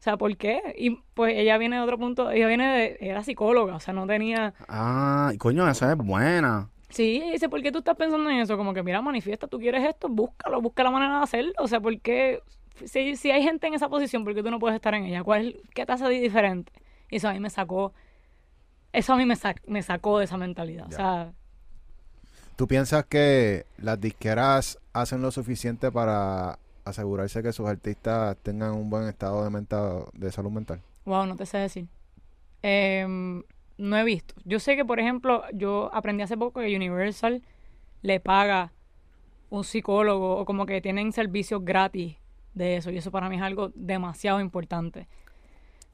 O sea, ¿por qué? Y pues ella viene de otro punto, ella viene de, era psicóloga, o sea, no tenía... Ah, coño, esa es buena. Sí, ella dice, ¿por qué tú estás pensando en eso? Como que, mira, manifiesta, tú quieres esto, búscalo, busca la manera de hacerlo. O sea, ¿por qué? Si, si hay gente en esa posición, ¿por qué tú no puedes estar en ella? ¿Cuál, ¿Qué te hace diferente? Y eso a mí me sacó, eso a mí me, sac- me sacó de esa mentalidad. O sea, ¿Tú piensas que las disqueras hacen lo suficiente para asegurarse que sus artistas tengan un buen estado de, mental, de salud mental? wow, no te sé decir. Em, no he visto. Yo sé que, por ejemplo, yo aprendí hace poco que Universal le paga un psicólogo o como que tienen servicios gratis de eso y eso para mí es algo demasiado importante.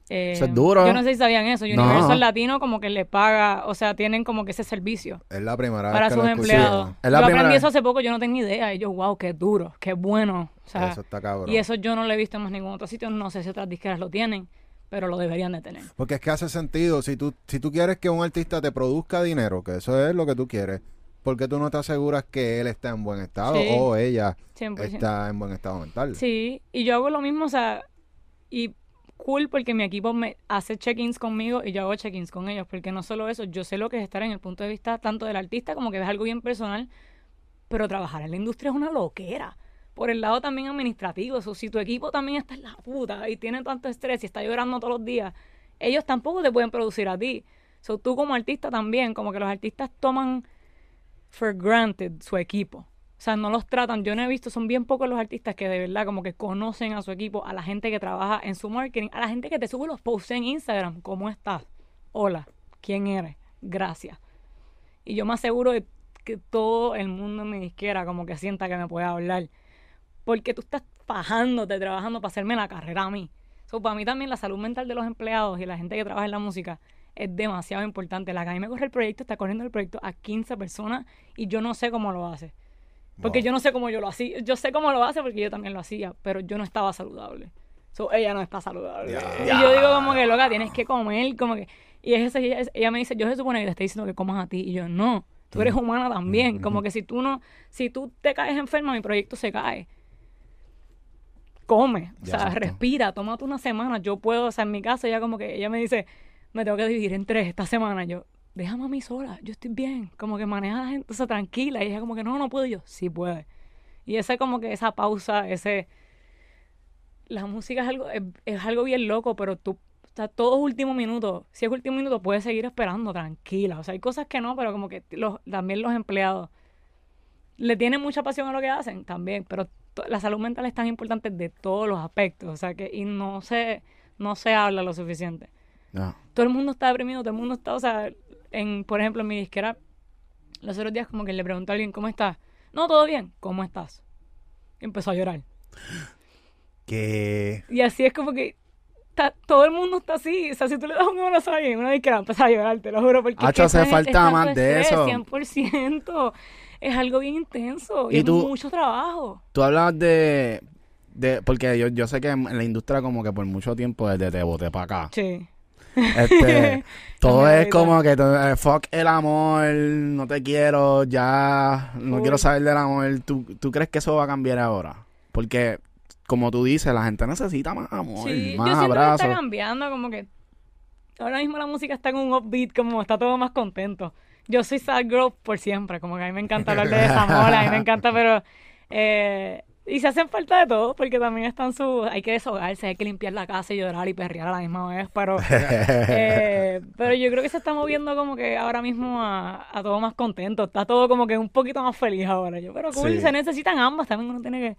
Eso es Em, duro. Yo no sé si sabían eso. No. Universal Latino como que le paga, o sea, tienen como que ese servicio Es la primera para vez que sus empleados. Es la yo aprendí eso hace poco, yo no tenía idea. Y yo, wow, qué duro, qué bueno. O sea, Eso está cabrón. y eso yo no lo he visto en más ningún otro sitio. No sé si otras disqueras lo tienen, pero lo deberían de tener. Porque es que hace sentido. Si tú, si tú quieres que un artista te produzca dinero, que eso es lo que tú quieres, ¿por qué tú no te aseguras que él está en buen estado Sí. o ella 100%. está en buen estado mental? Sí, y yo hago lo mismo, o sea, y cool porque mi equipo me hace check-ins conmigo y yo hago check-ins con ellos, porque no solo eso, yo sé lo que es estar en el punto de vista tanto del artista como que es algo bien personal, pero trabajar en la industria es una loquera. Por el lado también administrativo, eso, si tu equipo también está en la puta y tiene tanto estrés y está llorando todos los días, ellos tampoco te pueden producir a ti. So, tú como artista también, como que los artistas toman for granted su equipo. O sea, no los tratan. Yo no he visto, son bien pocos los artistas que de verdad como que conocen a su equipo, a la gente que trabaja en su marketing, a la gente que te sube los posts en Instagram. ¿Cómo estás? Hola, ¿quién eres? Gracias. Y yo me aseguro de que todo el mundo en mi disquera como que sienta que me puede hablar. Porque tú estás fajándote, trabajando para hacerme la carrera a mí. So, para mí también la salud mental de los empleados y la gente que trabaja en la música es demasiado importante. La que a mí me corre el proyecto está corriendo el proyecto a 15 personas y yo no sé cómo lo hace. Porque Wow. yo no sé cómo yo lo hacía. Yo sé cómo lo hace porque yo también lo hacía, pero yo no estaba saludable. So, ella no está saludable. Y yo digo como que, loca, tienes que comer, como que... Y es ese- ella, ella me dice, yo se supone que te estoy diciendo que comas a ti. Y yo, no, tú eres humana también. Como que si tú no... Si tú te caes enferma, mi proyecto se cae. Come, o sea, exacto. respira, tómate una semana. Yo puedo, o sea, en mi caso, ella como que... Ella me dice, me tengo que dividir en tres esta semana. Yo, déjame a mí sola, yo estoy bien. Como que maneja a la gente, o sea, tranquila. Y ella como que, no, no puedo. Y yo, sí puede. Y ese como que esa pausa, ese... La música es algo, es, es algo bien loco, pero tú, o sea, todo es último minuto. Si es último minuto, puedes seguir esperando, tranquila. O sea, hay cosas que no, pero como que los, también los empleados le tienen mucha pasión a lo que hacen también, pero la salud mental es tan importante de todos los aspectos, o sea, que y no se, no se habla lo suficiente No. todo el mundo está deprimido, todo el mundo está, o sea, en, por ejemplo, en mi disquera, los otros días como que le pregunto a alguien, ¿cómo estás? No, todo bien, ¿cómo estás? Y empezó a llorar. Que Y así es como que está- todo el mundo está así, o sea, si tú le das un abrazo a alguien, una disquera empieza a llorar, te lo juro, porque Hacho, que hace falta más de eso. 100%, es algo bien intenso y, Y es mucho trabajo. Tú hablabas de, de porque yo, yo sé que en la industria como que por mucho tiempo desde te boté para acá. Sí. Este, todo es como que eh, fuck el amor, no te quiero, ya no Uy. quiero saber del amor. ¿Tú, ¿Tú crees que eso va a cambiar ahora? Porque como tú dices, la gente necesita más amor, Sí, yo siento que abrazos. está cambiando, como que ahora mismo la música está en un upbeat, como está todo más contento. Yo soy sad girl por siempre, como que a mí me encanta hablar de desamor, a mí me encanta, pero eh, Y se hacen falta de todo, porque también están sus... Hay que deshogarse, hay que limpiar la casa y llorar y perrear a la misma vez, pero... eh, pero yo creo que se está moviendo como que ahora mismo a, a todo más contento. Está todo como que un poquito más feliz ahora. Yo, pero cool, Sí. se necesitan ambas, también uno tiene que...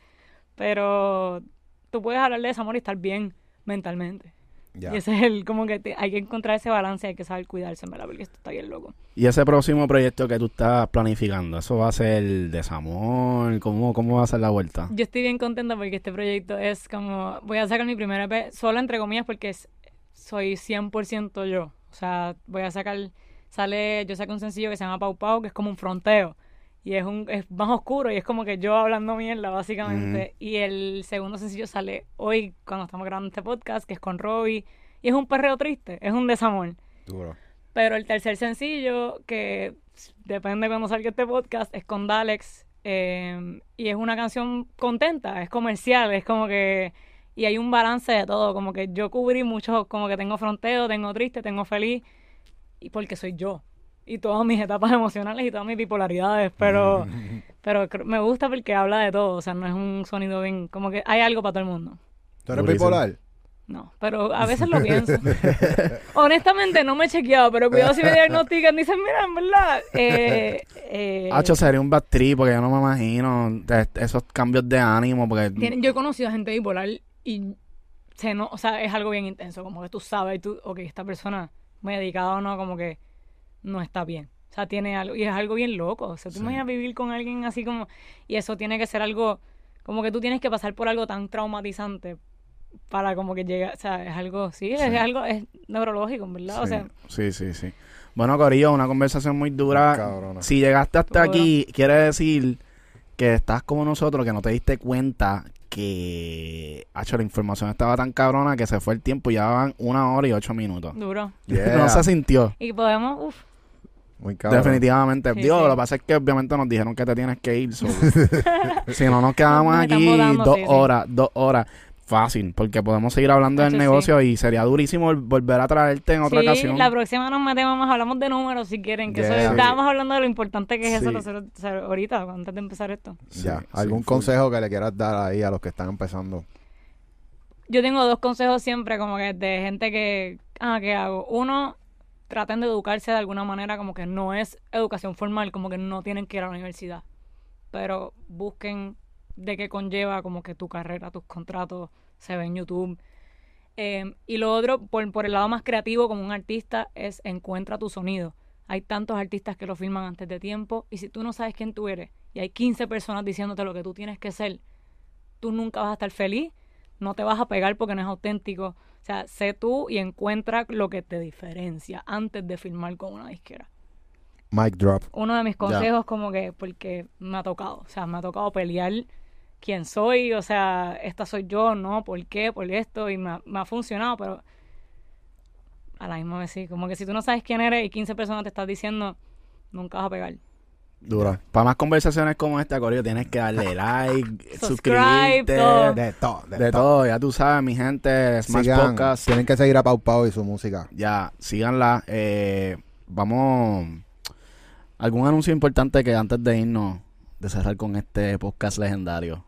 Pero tú puedes hablar de desamor y estar bien mentalmente. Ya. Y ese es el, como que te- hay que encontrar ese balance, hay que saber cuidarse, ¿verdad? Porque esto está bien loco. Y ese próximo proyecto que tú estás planificando, ¿eso va a ser desamor? ¿Cómo, cómo va a ser la vuelta? Yo estoy bien contenta porque este proyecto es como, voy a sacar mi primer EP, solo entre comillas porque es- soy 100% yo. O sea, voy a sacar, sale, yo saco un sencillo que se llama Pau Pau, que es como un fronteo. Y es, un, es más oscuro y es como que yo hablando mierda, básicamente. Y el segundo sencillo sale hoy, cuando estamos grabando este podcast, que es con Robbie. Y es un perreo triste, es un desamor. Duro. Pero el tercer sencillo, que depende cuando salga este podcast, es con Dalex. eh, y es una canción contenta, es comercial, es como que... Y hay un balance de todo, como que yo cubrí mucho, como que tengo fronteo, tengo triste, tengo feliz, y porque soy yo. Y todas mis etapas emocionales y todas mis bipolaridades, pero, pero me gusta porque habla de todo, o sea, no es un sonido bien, como que hay algo para todo el mundo. ¿Tú eres bipolar? No, pero a veces lo pienso. Honestamente, no me he chequeado, pero cuidado si me diagnostican. Dicen, mira, en verdad. Eh, eh, Hacho, sería un bad trip porque yo no me imagino de- esos cambios de ánimo porque... yo he conocido a gente bipolar y se no, o sea, es algo bien intenso. Como que tú sabes, y tú, ok, esta persona medicada o no, como que no está bien. O sea, tiene algo, y es algo bien loco. O sea, tú Sí. imaginas vivir con alguien así como, y eso tiene que ser algo, como que tú tienes que pasar por algo tan traumatizante para como que llegue, o sea, es algo, sí, es Sí. algo, es neurológico, en verdad. O sea, Sí, sí, sí. Bueno, Corillo, una conversación muy dura. Cabrona. Si llegaste hasta aquí, quiere decir que estás como nosotros, que no te diste cuenta que, hacho, la información estaba tan cabrona que se fue el tiempo y ya van una hora y ocho minutos. duro. Yeah. No se sintió. Y podemos, uff, Muy cabrón. Definitivamente. Sí, Digo, sí. lo que pasa es que obviamente nos dijeron que te tienes que ir. so- si no nos quedamos Me están aquí dos sí, sí. horas, dos horas. Fácil, porque podemos seguir hablando del Hacho, sí. negocio y sería durísimo vol- volver a traerte en otra sí, ocasión. la próxima nos metemos más, hablamos de números si quieren, que eso Yeah. es- Sí. estábamos hablando de lo importante que es Sí. eso nosotros- o sea, ahorita, antes de empezar esto. Sí, Ya. sí, ¿Algún full. consejo que le quieras dar ahí a los que están empezando? Yo tengo dos consejos siempre como que de gente que, ah, ¿qué hago? Uno, traten de educarse de alguna manera, como que no es educación formal, como que no tienen que ir a la universidad, pero busquen de qué conlleva como que tu carrera, tus contratos, se ve en YouTube. Eh, y lo otro, por, por el lado más creativo como un artista, es encuentra tu sonido. Hay tantos artistas que lo filman antes de tiempo y si tú no sabes quién tú eres y hay 15 personas diciéndote lo que tú tienes que ser, tú nunca vas a estar feliz, no te vas a pegar porque no es auténtico. O sea, sé tú y encuentra lo que te diferencia antes de filmar con una disquera. Mic drop. Uno de mis consejos como que, porque me ha tocado, o sea, me ha tocado pelear quién soy, o sea, esta soy yo, no, por qué, por esto, y me ha, me ha funcionado, pero a la misma vez sí, como que si tú no sabes quién eres y 15 personas te están diciendo, nunca vas a pegar. Dura. Para más conversaciones como esta, Corillo, tienes que darle like, suscribirte. todo. De todo. De, De todo. todo, ya tú sabes, mi gente, Smash Sigan, Podcast. Tienen que seguir a Pau Pau y su música. Ya, síganla. Eh, vamos. ¿Algún anuncio importante que antes de irnos, de cerrar con este podcast legendario?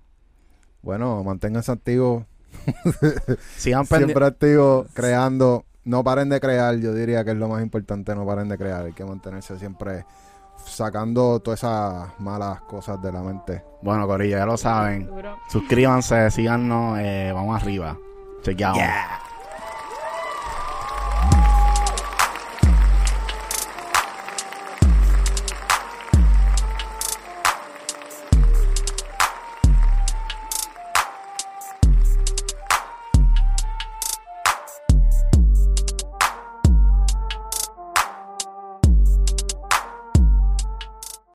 Bueno, manténganse activos. Sigan. Siempre activos, creando. No paren de crear, yo diría que es lo más importante, no paren de crear. Hay que mantenerse siempre sacando todas esas malas cosas de la mente. Bueno, Corillo, ya lo saben. Suscríbanse, síganos. eh, vamos arriba. Chequeamos.